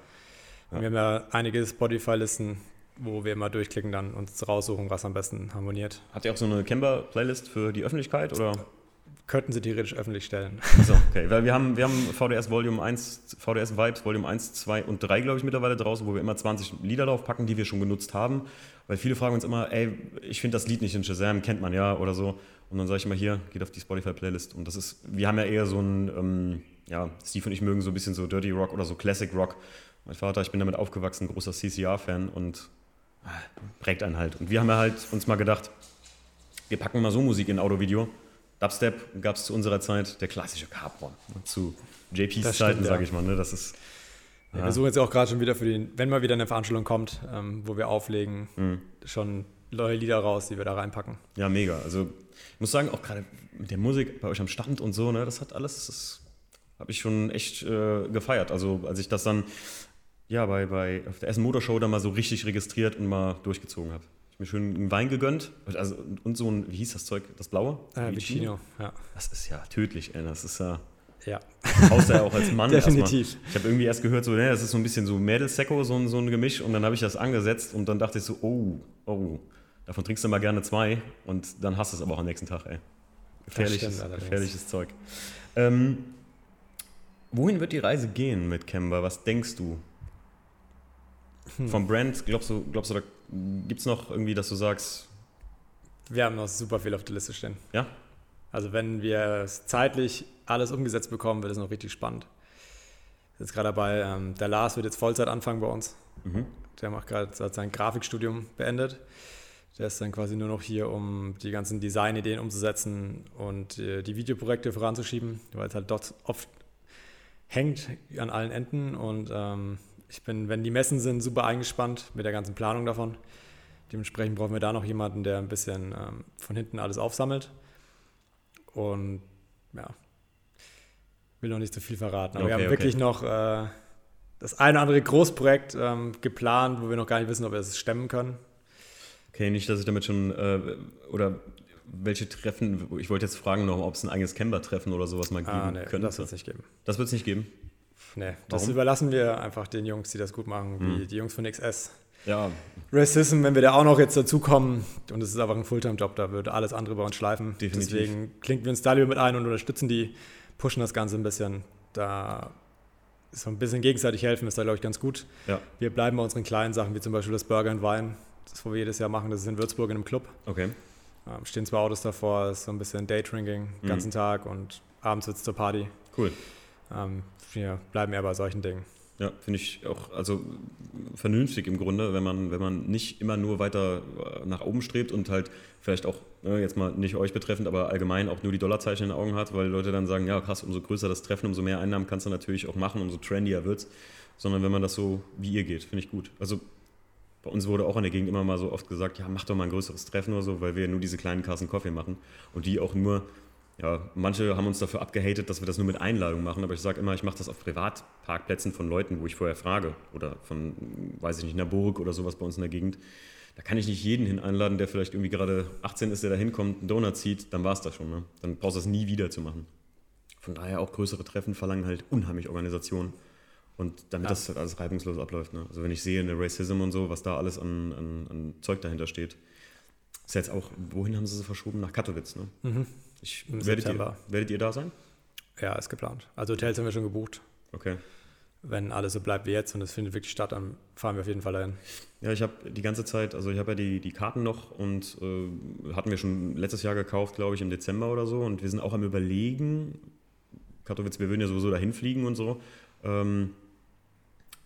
Wir haben ja einige Spotify-Listen, wo wir immer durchklicken dann und raussuchen, was am besten harmoniert. Habt ihr auch so eine Canva-Playlist für die Öffentlichkeit oder? Könnten sie theoretisch öffentlich stellen. So, okay. Weil wir haben, wir haben VDS Volume 1, VDS Vibes Volume 1, 2 und 3, glaube ich, mittlerweile draußen, wo wir immer 20 Lieder drauf packen, die wir schon genutzt haben. Weil viele fragen uns immer, ey, ich finde das Lied nicht in Shazam, kennt man ja oder so. Und dann sage ich immer hier, geht auf die Spotify-Playlist. Und das ist, wir haben ja eher so ein, ähm, ja, Steve und ich mögen so ein bisschen so Dirty Rock oder so Classic Rock. Mein Vater, ich bin damit aufgewachsen, großer CCR-Fan und äh, prägt einen halt. Und wir haben ja halt uns mal gedacht, wir packen mal so Musik in Autovideo Dubstep gab es zu unserer Zeit, der klassische Carbon. Zu JPs Zeiten, sage ich mal. Ne? Das ist, ja, ja. Wir suchen jetzt auch gerade schon wieder für den, wenn mal wieder eine Veranstaltung kommt, ähm, wo wir auflegen, mhm. schon neue Lieder raus, die wir da reinpacken. Ja, mega. Also ich muss sagen, auch gerade mit der Musik bei euch am Stand und so, ne, das hat alles, das habe ich schon echt äh, gefeiert. Also als ich das dann ja bei, bei auf der Essen Motorshow dann mal so richtig registriert und mal durchgezogen habe mir schön einen Wein gegönnt. Also, und so ein, wie hieß das Zeug? Das blaue? Äh, Vicino, ja. Das ist ja tödlich, ey. Das ist ja. Ja. Haust ja auch als Mann Definitiv. Erstmal. Ich habe irgendwie erst gehört, so, ne, das ist so ein bisschen so Mädelsecco, so, so ein Gemisch. Und dann habe ich das angesetzt und dann dachte ich so, oh, oh, davon trinkst du mal gerne zwei. Und dann hast du es aber auch am nächsten Tag, ey. Gefährliches, gefährliches Zeug. Ähm, wohin wird die Reise gehen mit Kemba? Was denkst du? Hm. Vom Brand, glaubst du, glaubst du, da Gibt es noch irgendwie, dass du sagst. Wir haben noch super viel auf der Liste stehen. Ja. Also, wenn wir zeitlich alles umgesetzt bekommen, wird es noch richtig spannend. Jetzt gerade dabei, ähm, der Lars wird jetzt Vollzeit anfangen bei uns. Mhm. Der macht gerade sein Grafikstudium beendet. Der ist dann quasi nur noch hier, um die ganzen Designideen umzusetzen und äh, die Videoprojekte voranzuschieben, weil es halt dort oft hängt an allen Enden und ähm, ich bin, wenn die Messen sind, super eingespannt mit der ganzen Planung davon. Dementsprechend brauchen wir da noch jemanden, der ein bisschen ähm, von hinten alles aufsammelt. Und ja, will noch nicht so viel verraten. Aber okay, wir haben okay. wirklich noch äh, das eine oder andere Großprojekt ähm, geplant, wo wir noch gar nicht wissen, ob wir es stemmen können. Okay, nicht, dass ich damit schon, äh, oder welche Treffen, ich wollte jetzt fragen noch, ob es ein eigenes Camber-Treffen oder sowas mal geben ah, nee, könnte. Das wird es nicht geben. Das wird es nicht geben? Nee, das Warum? überlassen wir einfach den Jungs, die das gut machen, wie hm. die Jungs von XS. Ja. Racism, wenn wir da auch noch jetzt dazukommen, und es ist einfach ein Fulltime-Job, da wird alles andere bei uns schleifen. Definitiv. Deswegen klinken wir uns da lieber mit ein und unterstützen die, pushen das Ganze ein bisschen. Da so ein bisschen gegenseitig helfen, ist da, glaube ich, ganz gut. Ja. Wir bleiben bei unseren kleinen Sachen, wie zum Beispiel das Burger und Wein, das, wo wir jedes Jahr machen, das ist in Würzburg in einem Club. Okay. Ähm, stehen zwei Autos davor, ist so ein bisschen Daydrinking den ganzen mhm. Tag und abends wird es zur Party. Cool. Ähm, wir bleiben eher bei solchen Dingen. Ja, finde ich auch also vernünftig im Grunde, wenn man, wenn man nicht immer nur weiter äh, nach oben strebt und halt vielleicht auch, ne, jetzt mal nicht euch betreffend, aber allgemein auch nur die Dollarzeichen in den Augen hat, weil Leute dann sagen, ja krass, umso größer das Treffen, umso mehr Einnahmen kannst du natürlich auch machen, umso trendier wird es. Sondern wenn man das so wie ihr geht, finde ich gut. Also bei uns wurde auch in der Gegend immer mal so oft gesagt, ja, mach doch mal ein größeres Treffen oder so, weil wir nur diese kleinen Kassen Kaffee machen und die auch nur ja, manche haben uns dafür abgehatet, dass wir das nur mit Einladung machen, aber ich sage immer, ich mache das auf Privatparkplätzen von Leuten, wo ich vorher frage oder von, weiß ich nicht, einer Burg oder sowas bei uns in der Gegend. Da kann ich nicht jeden hin einladen, der vielleicht irgendwie gerade 18 ist, der da hinkommt, einen Donut zieht, dann war es das schon. Ne? Dann brauchst du das nie wieder zu machen. Von daher auch größere Treffen verlangen halt unheimlich Organisation. Und damit ja. das halt alles reibungslos abläuft. Ne? Also wenn ich sehe eine Racism und so, was da alles an, an, an Zeug dahinter steht, ist jetzt auch, wohin haben sie sie verschoben? Nach Katowice, ne? Mhm. Ich, werdet, ihr, werdet ihr da sein? Ja, ist geplant. Also Hotels haben wir schon gebucht. Okay. Wenn alles so bleibt wie jetzt und es findet wirklich statt, dann fahren wir auf jeden Fall dahin. Ja, ich habe die ganze Zeit, also ich habe ja die, die Karten noch und äh, hatten wir schon letztes Jahr gekauft, glaube ich, im Dezember oder so. Und wir sind auch am Überlegen, Katowice, wir würden ja sowieso dahin fliegen und so. Ähm,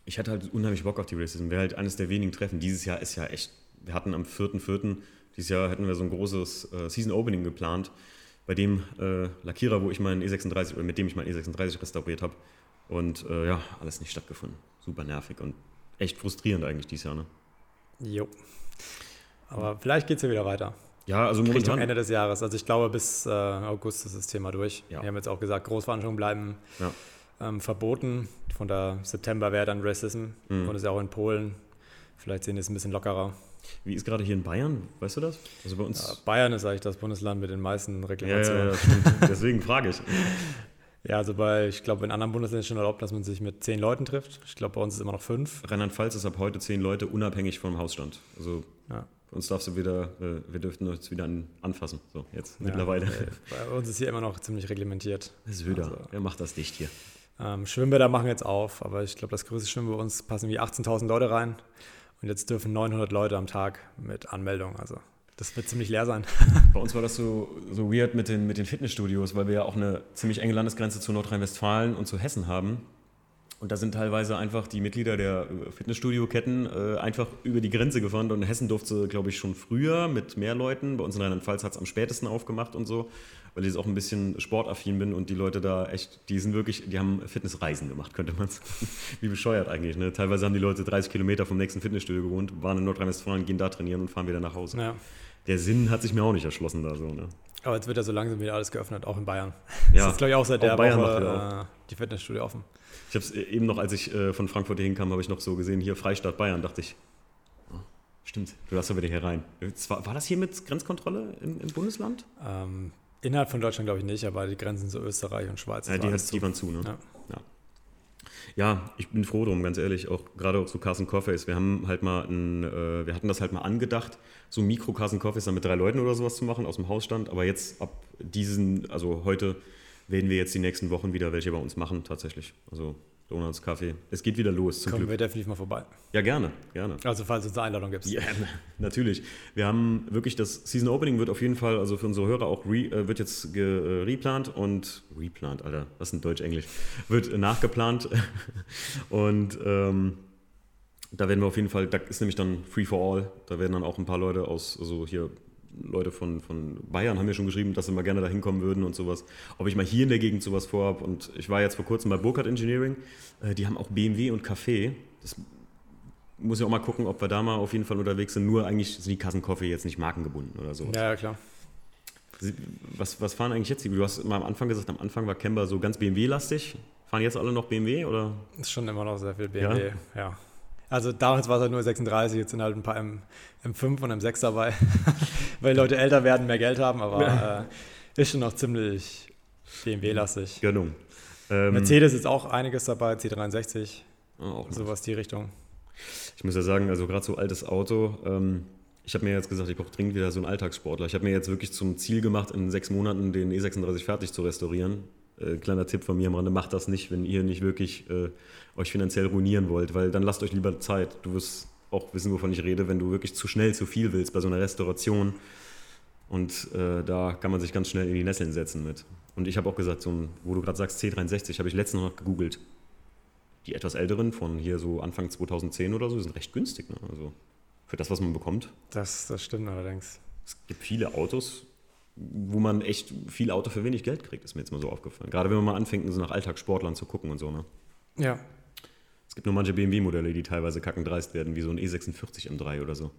ich hatte halt unheimlich Bock auf die Racism. Wäre halt eines der wenigen Treffen. Dieses Jahr ist ja echt, wir hatten am 4.4., dieses Jahr hätten wir so ein großes äh, Season Opening geplant bei dem äh, Lackierer, wo ich meinen E36 oder mit dem ich meinen E36 restauriert habe. Und äh, ja, alles nicht stattgefunden. Super nervig und echt frustrierend eigentlich dieses Jahr. Ne? Jo. Aber vielleicht geht es ja wieder weiter. Ja, also momentan. Richtung Ende des Jahres. Also ich glaube, bis äh, August ist das Thema durch. Ja. Wir haben jetzt auch gesagt, Großveranstaltungen bleiben ja. ähm, verboten. Von der September wäre dann Racism. Mhm. Und ist ja auch in Polen. Vielleicht sehen wir es ein bisschen lockerer. Wie ist gerade hier in Bayern? Weißt du das? Also bei uns. Ja, Bayern ist eigentlich das Bundesland mit den meisten Reklamationen. Ja, ja, Deswegen frage ich. Ja, also bei, ich glaube, in anderen Bundesländern ist schon erlaubt, dass man sich mit zehn Leuten trifft. Ich glaube, bei uns ist es immer noch fünf. Rheinland-Pfalz ist ab heute zehn Leute unabhängig vom Hausstand. Also ja. uns darfst du wieder, äh, wir dürften uns wieder an, anfassen. So, jetzt mittlerweile. Äh, bei uns ist hier immer noch ziemlich reglementiert. Das ist wieder. Also, Wer macht das dicht hier? Ähm, Schwimmbäder machen jetzt auf, aber ich glaube, das größte Schwimmen bei uns passen wie 18.000 Leute rein. Und jetzt dürfen 900 Leute am Tag mit Anmeldung. Also das wird ziemlich leer sein. Bei uns war das so, so weird mit den, mit den Fitnessstudios, weil wir ja auch eine ziemlich enge Landesgrenze zu Nordrhein-Westfalen und zu Hessen haben. Und da sind teilweise einfach die Mitglieder der äh, Fitnessstudio-Ketten äh, einfach über die Grenze gefahren. Und Hessen durfte, glaube ich, schon früher mit mehr Leuten. Bei uns in Rheinland-Pfalz hat es am spätesten aufgemacht und so, weil ich jetzt auch ein bisschen sportaffin bin und die Leute da echt, die sind wirklich, die haben Fitnessreisen gemacht, könnte man sagen. Wie bescheuert eigentlich. Ne? Teilweise haben die Leute 30 Kilometer vom nächsten Fitnessstudio gewohnt, waren in Nordrhein-Westfalen, gehen da trainieren und fahren wieder nach Hause. Ja. Der Sinn hat sich mir auch nicht erschlossen da so. Ne? Aber jetzt wird ja so langsam wieder alles geöffnet, auch in Bayern. Ja. Das ist, glaube ich, auch seit auch der Bayern Woche äh, die Fitnessstudio offen. Ich habe es eben noch, als ich äh, von Frankfurt hier hinkam, habe ich noch so gesehen, hier Freistaat Bayern, dachte ich, oh, stimmt, du darfst ja wieder hier rein. War, war das hier mit Grenzkontrolle im, im Bundesland? Ähm, innerhalb von Deutschland glaube ich nicht, aber die Grenzen zu Österreich und Schweiz. Ja, die, hat, die waren zu, ne? Ja. ja. Ja, ich bin froh drum, ganz ehrlich. Auch gerade auch so Carson Coffees. Wir haben halt mal ein, äh, wir hatten das halt mal angedacht, so Mikro Carson Coffees dann mit drei Leuten oder sowas zu machen aus dem Hausstand. Aber jetzt ab diesen, also heute werden wir jetzt die nächsten Wochen wieder welche bei uns machen, tatsächlich. Also Donuts, Kaffee. Es geht wieder los. Zum Kommen Glück. wir definitiv mal vorbei. Ja, gerne, gerne. Also falls es eine Einladung gibt. Ja, natürlich. Wir haben wirklich das Season Opening wird auf jeden Fall, also für unsere Hörer auch re, äh, wird jetzt ge, äh, replant und replant, Alter, was ist denn Deutsch-Englisch? Wird äh, nachgeplant und ähm, da werden wir auf jeden Fall, da ist nämlich dann Free for All, da werden dann auch ein paar Leute aus, also hier Leute von, von Bayern haben mir schon geschrieben, dass sie mal gerne da hinkommen würden und sowas. Ob ich mal hier in der Gegend sowas vorhabe. Und ich war jetzt vor kurzem bei Burkhardt Engineering. Äh, die haben auch BMW und Kaffee. Das muss ich auch mal gucken, ob wir da mal auf jeden Fall unterwegs sind. Nur eigentlich sind die Kassenkoffee jetzt nicht markengebunden oder so. Ja, ja, klar. Was, was fahren eigentlich jetzt? Du hast mal am Anfang gesagt, am Anfang war Kemba so ganz BMW-lastig. Fahren jetzt alle noch BMW oder? Ist schon immer noch sehr viel BMW, ja. ja. Also damals war es halt nur 36, jetzt sind halt ein paar M, M5 und M6 dabei, weil die Leute älter werden, mehr Geld haben, aber äh, ist schon noch ziemlich BMW-lastig. Gönnung. Ähm, Mercedes ist auch einiges dabei, C63, ah, auch sowas die Richtung. Ich muss ja sagen, also gerade so altes Auto, ähm, ich habe mir jetzt gesagt, ich brauche dringend wieder so einen Alltagssportler. Ich habe mir jetzt wirklich zum Ziel gemacht, in sechs Monaten den E36 fertig zu restaurieren. Äh, kleiner Tipp von mir am Rande, macht das nicht, wenn ihr nicht wirklich äh, euch finanziell ruinieren wollt, weil dann lasst euch lieber Zeit. Du wirst auch wissen, wovon ich rede, wenn du wirklich zu schnell zu viel willst bei so einer Restauration. Und äh, da kann man sich ganz schnell in die Nesseln setzen mit. Und ich habe auch gesagt, so ein, wo du gerade sagst, C63, habe ich letztens noch gegoogelt. Die etwas älteren von hier so Anfang 2010 oder so, sind recht günstig. Ne? Also für das, was man bekommt. Das, das stimmt allerdings. Es gibt viele Autos, wo man echt viel Auto für wenig Geld kriegt, ist mir jetzt mal so aufgefallen. Gerade wenn man mal anfängt, so nach Alltagssportlern zu gucken und so. Ne? Ja. Es gibt nur manche BMW-Modelle, die teilweise kackendreist werden, wie so ein E46 M3 oder so.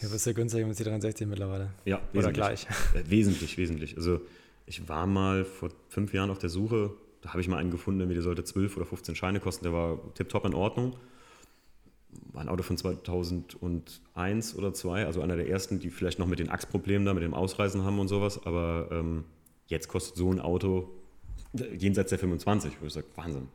Ja, bist ja günstiger mit C63 mittlerweile. Ja, wesentlich. Oder gleich. Äh, wesentlich, wesentlich. Also ich war mal vor fünf Jahren auf der Suche, da habe ich mal einen gefunden, der sollte 12 oder 15 Scheine kosten, der war tipptopp in Ordnung war ein Auto von 2001 oder 2, also einer der ersten, die vielleicht noch mit den Achsproblemen da, mit dem Ausreisen haben und sowas. Aber ähm, jetzt kostet so ein Auto jenseits der 25, wo ich sage, Wahnsinn.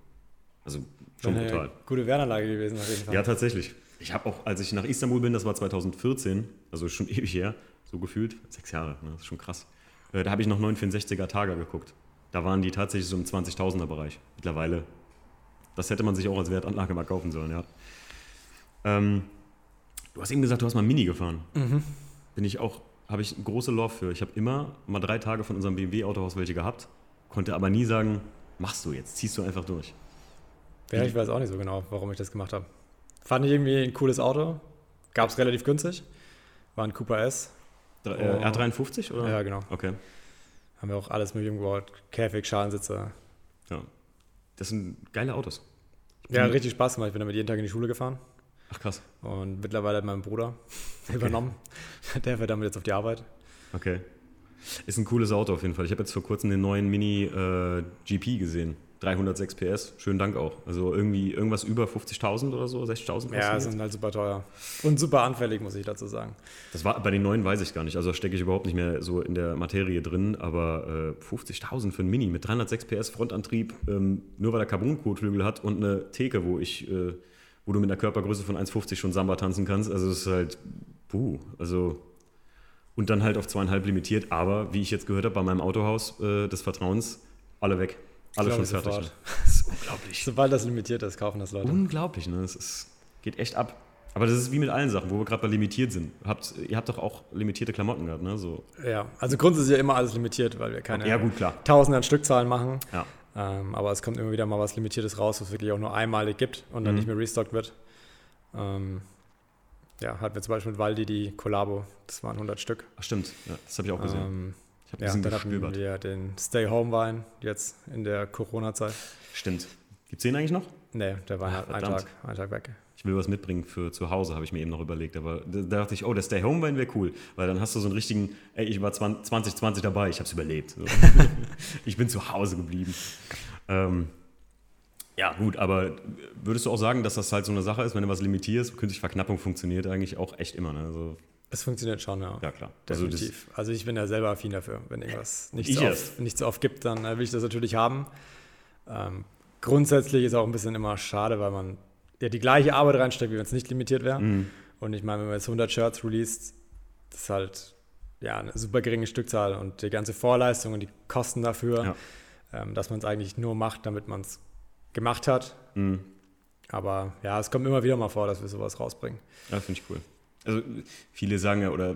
Also schon Eine brutal. Gute Wehranlage gewesen auf jeden Fall. Ja, tatsächlich. Ich habe auch, als ich nach Istanbul bin, das war 2014, also schon ewig her, so gefühlt, sechs Jahre, ne, das ist schon krass. Äh, da habe ich noch 964er Tager geguckt. Da waren die tatsächlich so im 20.000er Bereich. Mittlerweile. Das hätte man sich auch als Wertanlage mal kaufen sollen, ja. Ähm, du hast eben gesagt, du hast mal Mini gefahren. Mhm. Bin ich auch, habe ich große Love für. Ich habe immer mal drei Tage von unserem BMW-Autohaus welche gehabt, konnte aber nie sagen, machst du jetzt, ziehst du einfach durch. Ja, ich weiß auch nicht so genau, warum ich das gemacht habe. Fand ich irgendwie ein cooles Auto, gab es relativ günstig, war ein Cooper S. Äh, R53 oder? Ja, genau. Okay. Haben wir auch alles mit umgebaut, Käfig, Schalensitze. Ja, das sind geile Autos. Ja, richtig Spaß gemacht. Ich bin damit jeden Tag in die Schule gefahren. Ach krass. Und mittlerweile hat mein Bruder okay. übernommen. Der fährt damit jetzt auf die Arbeit. Okay. Ist ein cooles Auto auf jeden Fall. Ich habe jetzt vor kurzem den neuen Mini äh, GP gesehen. 306 PS. Schönen Dank auch. Also irgendwie irgendwas über 50.000 oder so, 60.000. Ja, sind halt super teuer. Und super anfällig, muss ich dazu sagen. Das war bei den neuen weiß ich gar nicht. Also stecke ich überhaupt nicht mehr so in der Materie drin. Aber äh, 50.000 für ein Mini mit 306 PS Frontantrieb, ähm, nur weil er Carbon-Kotflügel hat und eine Theke, wo ich äh, wo du mit einer Körpergröße von 1,50 schon Samba tanzen kannst. Also es ist halt Puh, also und dann halt auf zweieinhalb limitiert, aber wie ich jetzt gehört habe, bei meinem Autohaus äh, des Vertrauens, alle weg. Alle schon fertig. Ne? Das ist unglaublich. Sobald das limitiert ist, kaufen das Leute. Unglaublich, ne? Das ist, geht echt ab. Aber das ist wie mit allen Sachen, wo wir gerade bei limitiert sind. Habt, ihr habt doch auch limitierte Klamotten gehabt, ne? So. Ja, also grundsätzlich ist ja immer alles limitiert, weil wir keine ja, gut, klar. Tausende an Stückzahlen machen. Ja. Ähm, aber es kommt immer wieder mal was Limitiertes raus, was wirklich auch nur einmalig gibt und dann mhm. nicht mehr restockt wird. Ähm, ja, hatten wir zum Beispiel mit Waldi die Collabo, das waren 100 Stück. Ach stimmt, ja, das habe ich auch gesehen. Ähm, ich habe ja, dann hatten wir den Stay-Home-Wein jetzt in der Corona-Zeit. Stimmt. Gibt es den eigentlich noch? Nee, der war halt einen Tag, einen Tag weg. Ich will was mitbringen für zu Hause, habe ich mir eben noch überlegt. Aber da dachte ich, oh, der Stay-Home-Wein wäre cool, weil dann hast du so einen richtigen, ey, ich war 2020 dabei, ich habe es überlebt. So. ich bin zu Hause geblieben. Ähm, ja, gut, aber würdest du auch sagen, dass das halt so eine Sache ist, wenn du was limitierst, künstliche Verknappung funktioniert eigentlich auch echt immer, ne? Also es funktioniert schon, ja. Ja, klar. Also Definitiv. Also, also, ich bin ja selber affin dafür. Wenn irgendwas nicht, so oft, nicht so oft gibt, dann will ich das natürlich haben. Ähm, grundsätzlich ist auch ein bisschen immer schade, weil man ja die gleiche Arbeit reinsteckt, wie wenn es nicht limitiert wäre. Mhm. Und ich meine, wenn man jetzt 100 Shirts released, das ist halt ja, eine super geringe Stückzahl und die ganze Vorleistung und die Kosten dafür, ja. ähm, dass man es eigentlich nur macht, damit man es gemacht hat. Mhm. Aber ja, es kommt immer wieder mal vor, dass wir sowas rausbringen. Ja, finde ich cool. Also viele sagen ja, oder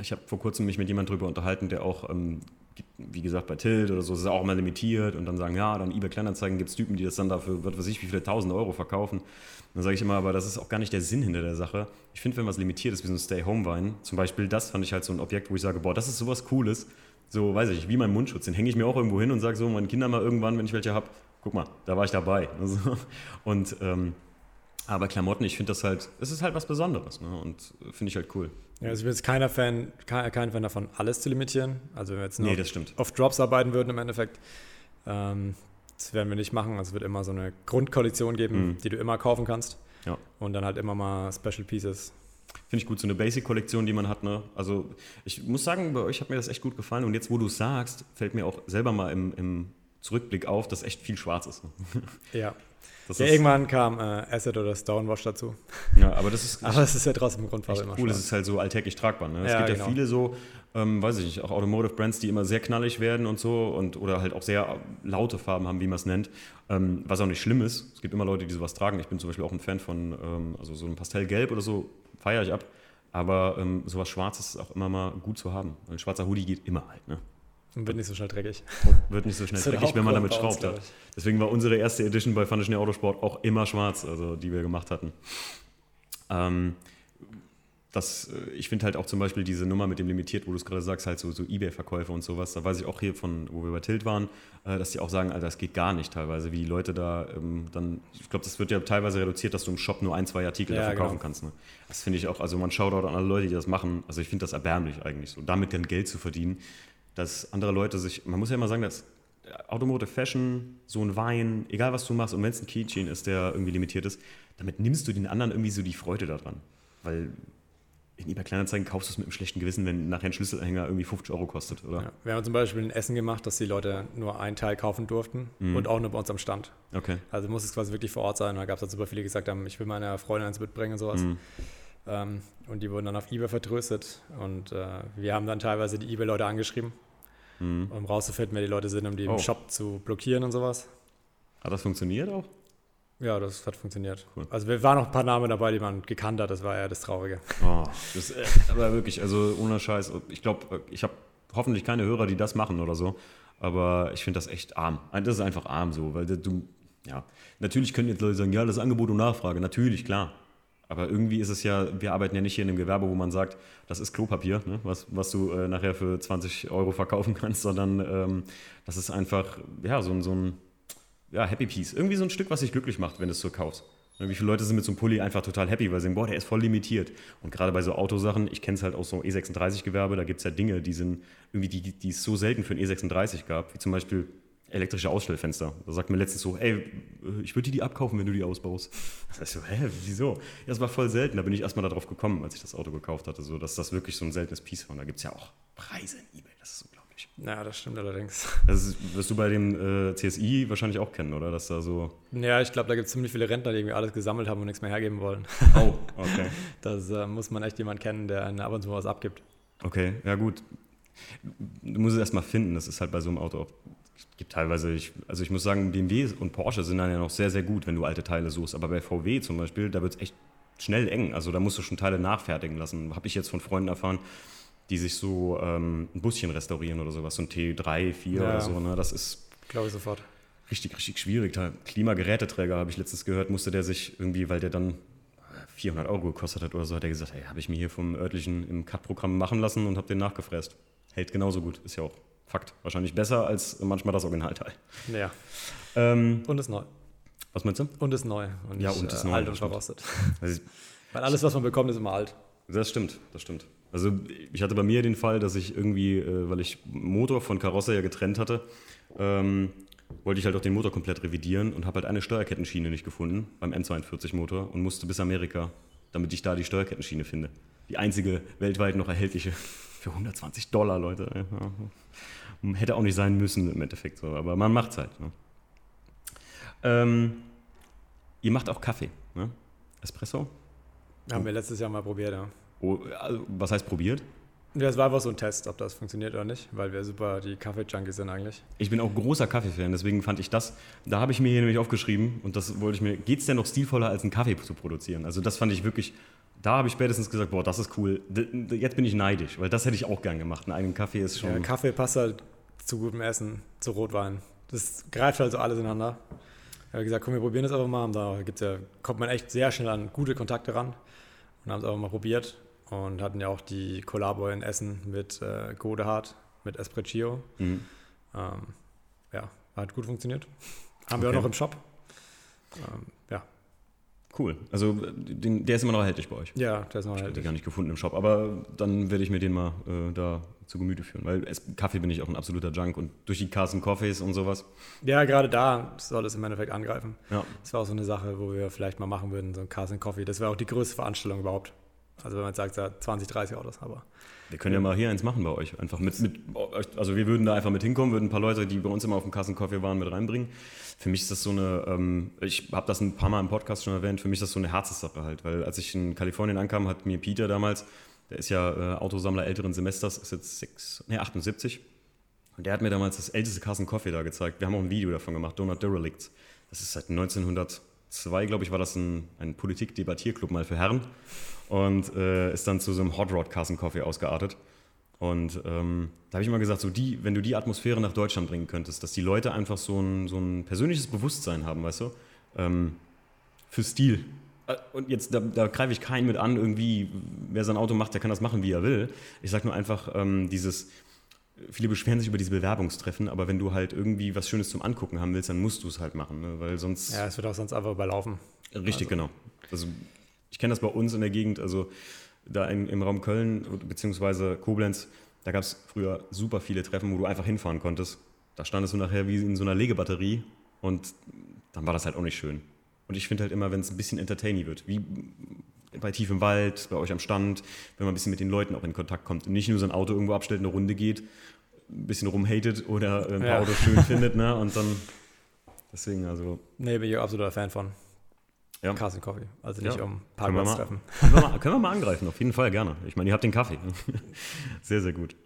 ich habe vor kurzem mich mit jemandem darüber unterhalten, der auch, ähm, wie gesagt, bei Tilt oder so, ist es auch immer limitiert und dann sagen, ja, dann eBay Kleinanzeigen gibt es Typen, die das dann dafür, was weiß ich, wie viele tausend Euro verkaufen. Dann sage ich immer, aber das ist auch gar nicht der Sinn hinter der Sache. Ich finde, wenn was limitiert ist, wie so ein Stay-Home-Wein, zum Beispiel das fand ich halt so ein Objekt, wo ich sage, boah, das ist sowas Cooles, so, weiß ich, wie mein Mundschutz, den hänge ich mir auch irgendwo hin und sage so, meinen Kindern mal irgendwann, wenn ich welche habe, guck mal, da war ich dabei. Also, und ähm, aber Klamotten, ich finde das halt, es ist halt was Besonderes ne? und finde ich halt cool. Ja, also ich bin jetzt keiner Fan, kein Fan davon, alles zu limitieren. Also wenn wir jetzt nur nee, auf Drops arbeiten würden im Endeffekt, ähm, das werden wir nicht machen. Also es wird immer so eine Grundkollektion geben, mhm. die du immer kaufen kannst. Ja. Und dann halt immer mal Special Pieces. Finde ich gut, so eine Basic-Kollektion, die man hat. Ne? Also ich muss sagen, bei euch hat mir das echt gut gefallen. Und jetzt, wo du es sagst, fällt mir auch selber mal im, im Zurückblick auf, dass echt viel schwarz ist. Ja. ja irgendwann kam äh, Acid oder Stonewash dazu. Ja, aber das ist. aber das ist ja trotzdem Grundfarbe immer cool. Es ist halt so alltäglich tragbar. Ne? Es ja, gibt ja genau. viele so, ähm, weiß ich nicht, auch Automotive Brands, die immer sehr knallig werden und so und oder halt auch sehr laute Farben haben, wie man es nennt. Ähm, was auch nicht schlimm ist. Es gibt immer Leute, die sowas tragen. Ich bin zum Beispiel auch ein Fan von, ähm, also so ein Pastellgelb oder so, feiere ich ab. Aber ähm, sowas Schwarzes ist auch immer mal gut zu haben. Ein schwarzer Hoodie geht immer halt. Ne? Und wird nicht so schnell dreckig. Wird nicht so schnell dreckig, wenn man damit schraubt. Hat. Deswegen war unsere erste Edition bei Schnell Autosport auch immer schwarz, also die wir gemacht hatten. Ähm, das, äh, ich finde halt auch zum Beispiel diese Nummer mit dem Limitiert, wo du es gerade sagst, halt so, so Ebay-Verkäufe und sowas, da weiß ich auch hier von, wo wir bei Tilt waren, äh, dass die auch sagen, Alter, das geht gar nicht teilweise, wie die Leute da ähm, dann, ich glaube, das wird ja teilweise reduziert, dass du im Shop nur ein, zwei Artikel ja, da verkaufen genau. kannst. Ne? Das finde ich auch, also man schaut auch an alle Leute, die das machen, also ich finde das erbärmlich eigentlich, so damit dann Geld zu verdienen, dass andere Leute sich, man muss ja immer sagen, dass Automotive Fashion, so ein Wein, egal was du machst, und wenn es ein Keychain ist, der irgendwie limitiert ist, damit nimmst du den anderen irgendwie so die Freude daran. Weil in eBay Kleinanzeigen kaufst du es mit einem schlechten Gewissen, wenn nachher ein Schlüsselanhänger irgendwie 50 Euro kostet, oder? Ja, wir haben zum Beispiel ein Essen gemacht, dass die Leute nur einen Teil kaufen durften mhm. und auch nur bei uns am Stand. Okay. Also muss es quasi wirklich vor Ort sein. Da gab es halt super viele, die gesagt haben, ich will meiner Freundin eins mitbringen und sowas. Mhm. Ähm, und die wurden dann auf eBay vertröstet. Und äh, wir haben dann teilweise die eBay-Leute angeschrieben, mhm. um rauszufinden, wer die Leute sind, um die oh. im Shop zu blockieren und sowas. Hat das funktioniert auch? Ja, das hat funktioniert. Cool. Also wir waren noch ein paar Namen dabei, die man gekannt hat, das war ja das Traurige. Oh, das, äh, aber wirklich, also ohne Scheiß, ich glaube, ich habe hoffentlich keine Hörer, die das machen oder so, aber ich finde das echt arm. Das ist einfach arm so, weil du, ja, natürlich können jetzt Leute sagen, ja, das ist Angebot und Nachfrage, natürlich, klar. Aber irgendwie ist es ja, wir arbeiten ja nicht hier in einem Gewerbe, wo man sagt, das ist Klopapier, ne, was, was du äh, nachher für 20 Euro verkaufen kannst, sondern ähm, das ist einfach, ja, so, so ein ja, Happy Piece. Irgendwie so ein Stück, was dich glücklich macht, wenn du es so kaufst. Wie viele Leute sind mit so einem Pulli einfach total happy, weil sie sagen, boah, der ist voll limitiert. Und gerade bei so Autosachen, ich kenne es halt aus so E36-Gewerbe, da gibt es ja Dinge, die sind irgendwie, die, die es so selten für ein E36 gab, wie zum Beispiel elektrische Ausstellfenster. Da sagt mir letztens so, ey, ich würde dir die abkaufen, wenn du die ausbaust. Da ich so, hä, wieso? Das war voll selten. Da bin ich erstmal darauf gekommen, als ich das Auto gekauft hatte, so, dass das wirklich so ein seltenes Piece war. Und da gibt es ja auch Preise in Ebay, das ist unglaublich. Ja, das stimmt allerdings. Das ist, wirst du bei dem äh, CSI wahrscheinlich auch kennen, oder? Dass da so. Ja, ich glaube, da gibt es ziemlich viele Rentner, die irgendwie alles gesammelt haben und nichts mehr hergeben wollen. Oh, okay. Das äh, muss man echt jemand kennen, der einen ab und zu was abgibt. Okay, ja gut. Du musst es erstmal finden, das ist halt bei so einem Auto auch. Es gibt teilweise, ich, also ich muss sagen, BMW und Porsche sind dann ja noch sehr, sehr gut, wenn du alte Teile suchst. Aber bei VW zum Beispiel, da wird es echt schnell eng. Also da musst du schon Teile nachfertigen lassen. Habe ich jetzt von Freunden erfahren, die sich so ähm, ein Buschen restaurieren oder sowas, so ein T3, 4 Ja. oder so. Ne? Das ist Glaube ich sofort. richtig, richtig schwierig. Klimageräteträger habe ich letztens gehört, musste der sich irgendwie, weil der dann 400 Euro gekostet hat oder so, hat er gesagt, hey, habe ich mir hier vom örtlichen im Cut-Programm machen lassen und habe den nachgefräst. Hält genauso gut, ist ja auch Fakt. Wahrscheinlich besser als manchmal das Originalteil. Ja. Ähm, Und ist neu. was meinst du? Und ist neu. Und Ja, und ist äh, neu, alt und verrostet. Also, Weil alles, was man bekommt, ist immer alt. Das stimmt, das stimmt. Also ich hatte bei mir den Fall, dass ich irgendwie, äh, weil ich Motor von Karosse ja getrennt hatte, ähm, wollte ich halt auch den Motor komplett revidieren und habe halt eine Steuerkettenschiene nicht gefunden beim M42 Motor und musste bis Amerika, damit ich da die Steuerkettenschiene finde. Die einzige weltweit noch erhältliche für 120 Dollar, Leute. Ja. Hätte auch nicht sein müssen im Endeffekt so, aber man macht's halt. Ne? Ähm, ihr macht auch Kaffee, ne? Espresso? Haben wir letztes Jahr mal probiert, ja. Oh, also, was heißt probiert? Ja, es war einfach so ein Test, ob das funktioniert oder nicht, weil wir super die Kaffee-Junkies sind eigentlich. Ich bin auch großer Kaffeefan, deswegen fand ich das, da habe ich mir hier nämlich aufgeschrieben und das wollte ich mir, geht es denn noch stilvoller als einen Kaffee zu produzieren? Also das fand ich wirklich, da habe ich spätestens gesagt, boah, das ist cool. Jetzt bin ich neidisch, weil das hätte ich auch gern gemacht. Einen eigenen Kaffee ist schon, Ja, Kaffee passt halt zu gutem Essen, zu Rotwein. Das greift halt so alles ineinander. Ich habe gesagt, komm, wir probieren das einfach mal. Und da gibt's ja, kommt man echt sehr schnell an gute Kontakte ran. Und haben es einfach mal probiert. Und hatten ja auch die Kollabo in Essen mit äh, Godehard, mit Espresso. Mhm. Ähm, ja, hat gut funktioniert. Haben wir auch Okay. noch im Shop. Ähm. Cool. Also den, der ist immer noch erhältlich bei euch. ja, der ist noch Ich habe den gar nicht gefunden im Shop, aber dann werde ich mir den mal äh, da zu Gemüte führen, weil es, Kaffee bin ich auch ein absoluter Junk und durch die Carson Coffees und sowas. Ja, gerade da soll es im Endeffekt angreifen. Ja, Das war auch so eine Sache, wo wir vielleicht mal machen würden, so ein Cars Coffee. Das wäre auch die größte Veranstaltung überhaupt. Also wenn man jetzt sagt, ja, 20, 30 Autos, aber Wir können ja mal hier eins machen bei euch. Einfach mit, mit also wir würden da einfach mit hinkommen, würden ein paar Leute, die bei uns immer auf dem Kassenkaffee waren, mit reinbringen. Für mich ist das so eine, ähm, ich habe das ein paar Mal im Podcast schon erwähnt, für mich ist das so eine Herzenssache halt. Weil als ich in Kalifornien ankam, hat mir Peter damals, der ist ja äh, Autosammler älteren Semesters, ist jetzt sechs, nee, 78. Und der hat mir damals das älteste Carson Coffee da gezeigt. Wir haben auch ein Video davon gemacht, Donut Derelicts. Das ist seit 1902, glaube ich, war das ein, ein Politik-Debattierclub mal für Herren. Und äh, ist dann zu so einem Hot Rod Carson Coffee ausgeartet. Und ähm, da habe ich immer gesagt, so die, wenn du die Atmosphäre nach Deutschland bringen könntest, dass die Leute einfach so ein, so ein persönliches Bewusstsein haben, weißt du, ähm, für Stil. Äh, Und jetzt, da, da greife ich keinen mit an, irgendwie, wer sein Auto macht, der kann das machen, wie er will. Ich sage nur einfach, ähm, dieses, viele beschweren sich über diese Bewerbungstreffen, aber wenn du halt irgendwie was Schönes zum Angucken haben willst, dann musst du es halt machen, ne? weil sonst... ja, es wird auch sonst einfach überlaufen. Richtig, genau. Also ich kenne das bei uns in der Gegend, also da in, im Raum Köln beziehungsweise Koblenz, da gab es früher super viele Treffen, wo du einfach hinfahren konntest. Da standest du nachher wie in so einer Legebatterie und dann war das halt auch nicht schön. Und ich finde halt immer, wenn es ein bisschen entertaining wird, wie bei Tief im Wald, bei euch am Stand, wenn man ein bisschen mit den Leuten auch in Kontakt kommt und nicht nur sein Auto irgendwo abstellt, eine Runde geht, ein bisschen rumhatet oder ein paar Ja. Autos schön findet, ne? Und dann deswegen, also Nee, bin ich absoluter Fan von. Ja. Cars Coffee. Also nicht Ja. um Parkplatz treffen. Können wir, mal, können wir mal angreifen, auf jeden Fall gerne. Ich meine, ihr habt den Kaffee. Sehr, sehr gut.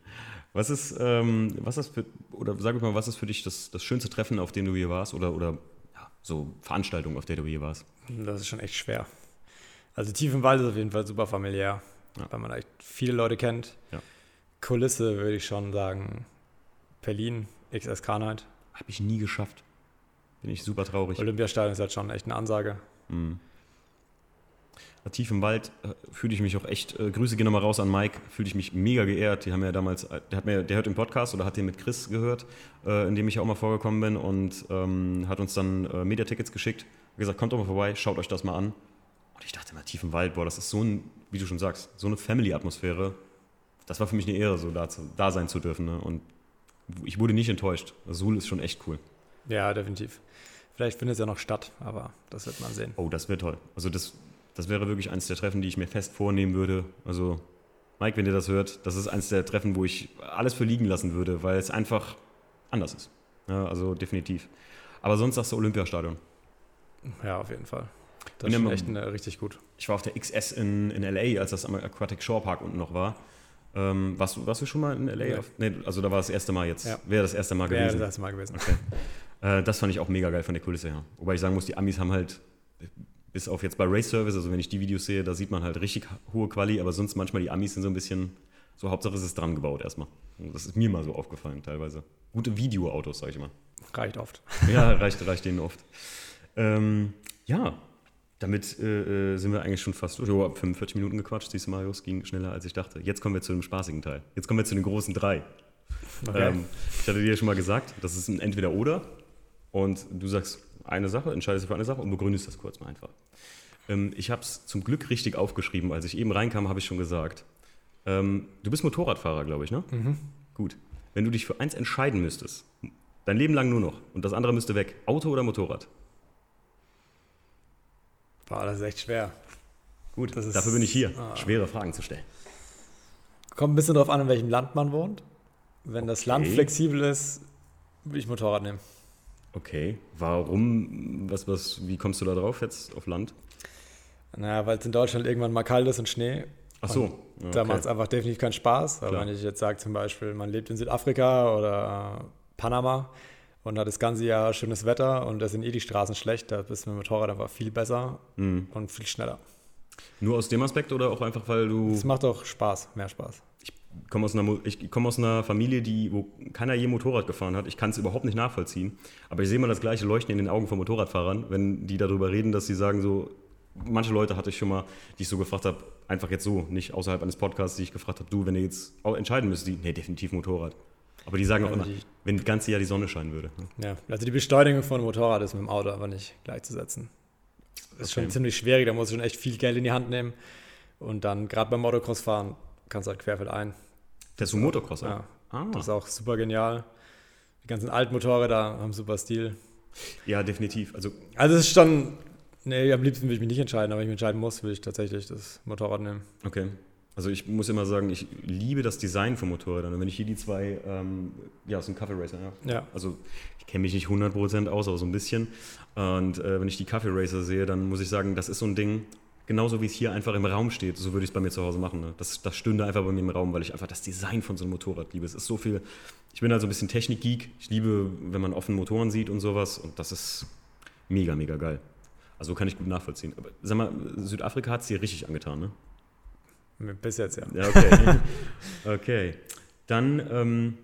Was ist, ähm, was ist für, oder sag ich mal, was ist für dich das, das schönste Treffen, auf dem du hier warst? Oder, oder ja, so Veranstaltung, auf der du hier warst? Das ist schon echt schwer. Also tief im Wald ist auf jeden Fall super familiär, Ja. weil man echt viele Leute kennt. Ja. Kulisse würde ich schon sagen, Berlin, XSK Night. Habe ich nie geschafft. Bin ich super traurig. Olympiastadion ist halt schon echt eine Ansage. Mhm. Tief im Wald äh, fühle ich mich auch echt, äh, Grüße gehen nochmal raus an Mike, fühle ich mich mega geehrt. Die haben ja damals, äh, der, hat mir, der hört den Podcast oder hat den mit Chris gehört, äh, in dem ich auch mal vorgekommen bin und ähm, hat uns dann äh, Mediatickets geschickt. Hat gesagt, kommt doch mal vorbei, schaut euch das mal an. Und ich dachte mal, Tief im Wald, boah, das ist so ein, wie du schon sagst, so eine Family-Atmosphäre. Das war für mich eine Ehre, so da, zu, da sein zu dürfen. Ne? Und ich wurde nicht enttäuscht. Suhl ist schon echt cool. Ja, definitiv. Vielleicht findet es ja noch statt, aber das wird man sehen. Oh, das wäre toll. Also das, das wäre wirklich eins der Treffen, die ich mir fest vornehmen würde. Also Mike, wenn ihr das hört, das ist eins der Treffen, wo ich alles für liegen lassen würde, weil es einfach anders ist. Ja, also definitiv. Aber sonst sagst du Olympiastadion. Ja, auf jeden Fall. Das ist echt eine, richtig gut. Ich war auf der XS in, in LA, als das am Aquatic Shore Park unten noch war. Ähm, warst, du, warst du schon mal in LA? Auf, nee, also da war das erste Mal jetzt. Ja. Wäre das erste Mal Wäre gewesen. das erste Mal gewesen. Äh, das fand ich auch mega geil von der Kulisse her. Wobei ich sagen muss, die Amis haben halt, bis auf jetzt bei Race Service, also wenn ich die Videos sehe, da sieht man halt richtig hohe Quali, aber sonst manchmal die Amis sind so ein bisschen, so Hauptsache es ist dran gebaut erstmal. Das ist mir mal so aufgefallen teilweise. Gute Videoautos, sag ich mal. Reicht oft. Ja, reicht, reicht denen oft. Ähm, ja, damit äh, äh, sind wir eigentlich schon fast durch. Oh, ab 45 Minuten gequatscht, siehst du, Marius, ging schneller als ich dachte. Jetzt kommen wir zu dem spaßigen Teil. Jetzt kommen wir zu den großen drei. Okay. Ähm, ich hatte dir ja schon mal gesagt, das ist ein Entweder-Oder. Und du sagst eine Sache, entscheidest dich für eine Sache und begründest das kurz mal einfach. Ähm, ich habe es zum Glück richtig aufgeschrieben. Als ich eben reinkam, habe ich schon gesagt. Ähm, du bist Motorradfahrer, glaube ich, ne? Mhm. Gut. Wenn du dich für eins entscheiden müsstest, dein Leben lang nur noch, und das andere müsste weg, Auto oder Motorrad? Boah, das ist echt schwer. Gut, Das ist- dafür bin ich hier, ah. schwere Fragen zu stellen. Kommt ein bisschen drauf an, in welchem Land man wohnt. Wenn das Land Okay. flexibel ist, würde ich Motorrad nehmen. Okay, warum, was, was, wie kommst du da drauf jetzt auf Land? Naja, weil es in Deutschland irgendwann mal kalt ist und Schnee. Ach so, ja, Da okay. macht es einfach definitiv keinen Spaß. Aber Klar. wenn ich jetzt sage, zum Beispiel, man lebt in Südafrika oder Panama und hat das ganze Jahr schönes Wetter und da sind eh die Straßen schlecht, da bist du mit dem Motorrad einfach viel besser Mhm. und viel schneller. Nur aus dem Aspekt oder auch einfach, weil du Es macht auch Spaß, mehr Spaß. komme aus einer, ich komme aus einer Familie, die, wo keiner je Motorrad gefahren hat. Ich kann es überhaupt nicht nachvollziehen. Aber ich sehe mal das gleiche Leuchten in den Augen von Motorradfahrern, wenn die darüber reden, dass sie sagen so, manche Leute hatte ich schon mal, die ich so gefragt habe, einfach jetzt so, nicht außerhalb eines Podcasts, die ich gefragt habe, du, wenn ihr jetzt entscheiden müsst, die, nee, definitiv Motorrad. Aber die sagen auch immer, wenn das ganze Jahr die Sonne scheinen würde. ne? Ja, also die Beschleunigung von einem Motorrad ist mit dem Auto aber nicht gleichzusetzen. Das ist schon Okay. ziemlich schwierig, da musst du schon echt viel Geld in die Hand nehmen. Und dann, gerade beim Motocross fahren, kannst du halt querfeldein. Fährst du Motocross auch? Ja, Ah. das ist auch super genial. Die ganzen alten Motorräder haben super Stil. Ja, definitiv. Also Also es ist schon, nee, am liebsten würde ich mich nicht entscheiden, aber wenn ich mich entscheiden muss, will ich tatsächlich das Motorrad nehmen. Okay. Also ich muss immer sagen, ich liebe das Design von Motorrädern. Und wenn ich hier die zwei, ähm, ja, so ein Kaffee Racer, ja. Ja, Also ich kenne mich nicht 100% aus, aber so ein bisschen. Und äh, wenn ich die Kaffee Racer sehe, dann muss ich sagen, das ist so ein Ding, genauso wie es hier einfach im Raum steht, so würde ich es bei mir zu Hause machen. Ne? Das, das stünde einfach bei mir im Raum, weil ich einfach das Design von so einem Motorrad liebe. Es ist so viel, ich bin also ein bisschen Technik-Geek. Ich liebe, wenn man offene Motoren sieht und sowas. Und das ist mega, mega geil. Also kann ich gut nachvollziehen. Aber sag mal, Südafrika hat es dir richtig angetan, ne? Bis jetzt ja. Ja, okay. okay. Dann, ähm,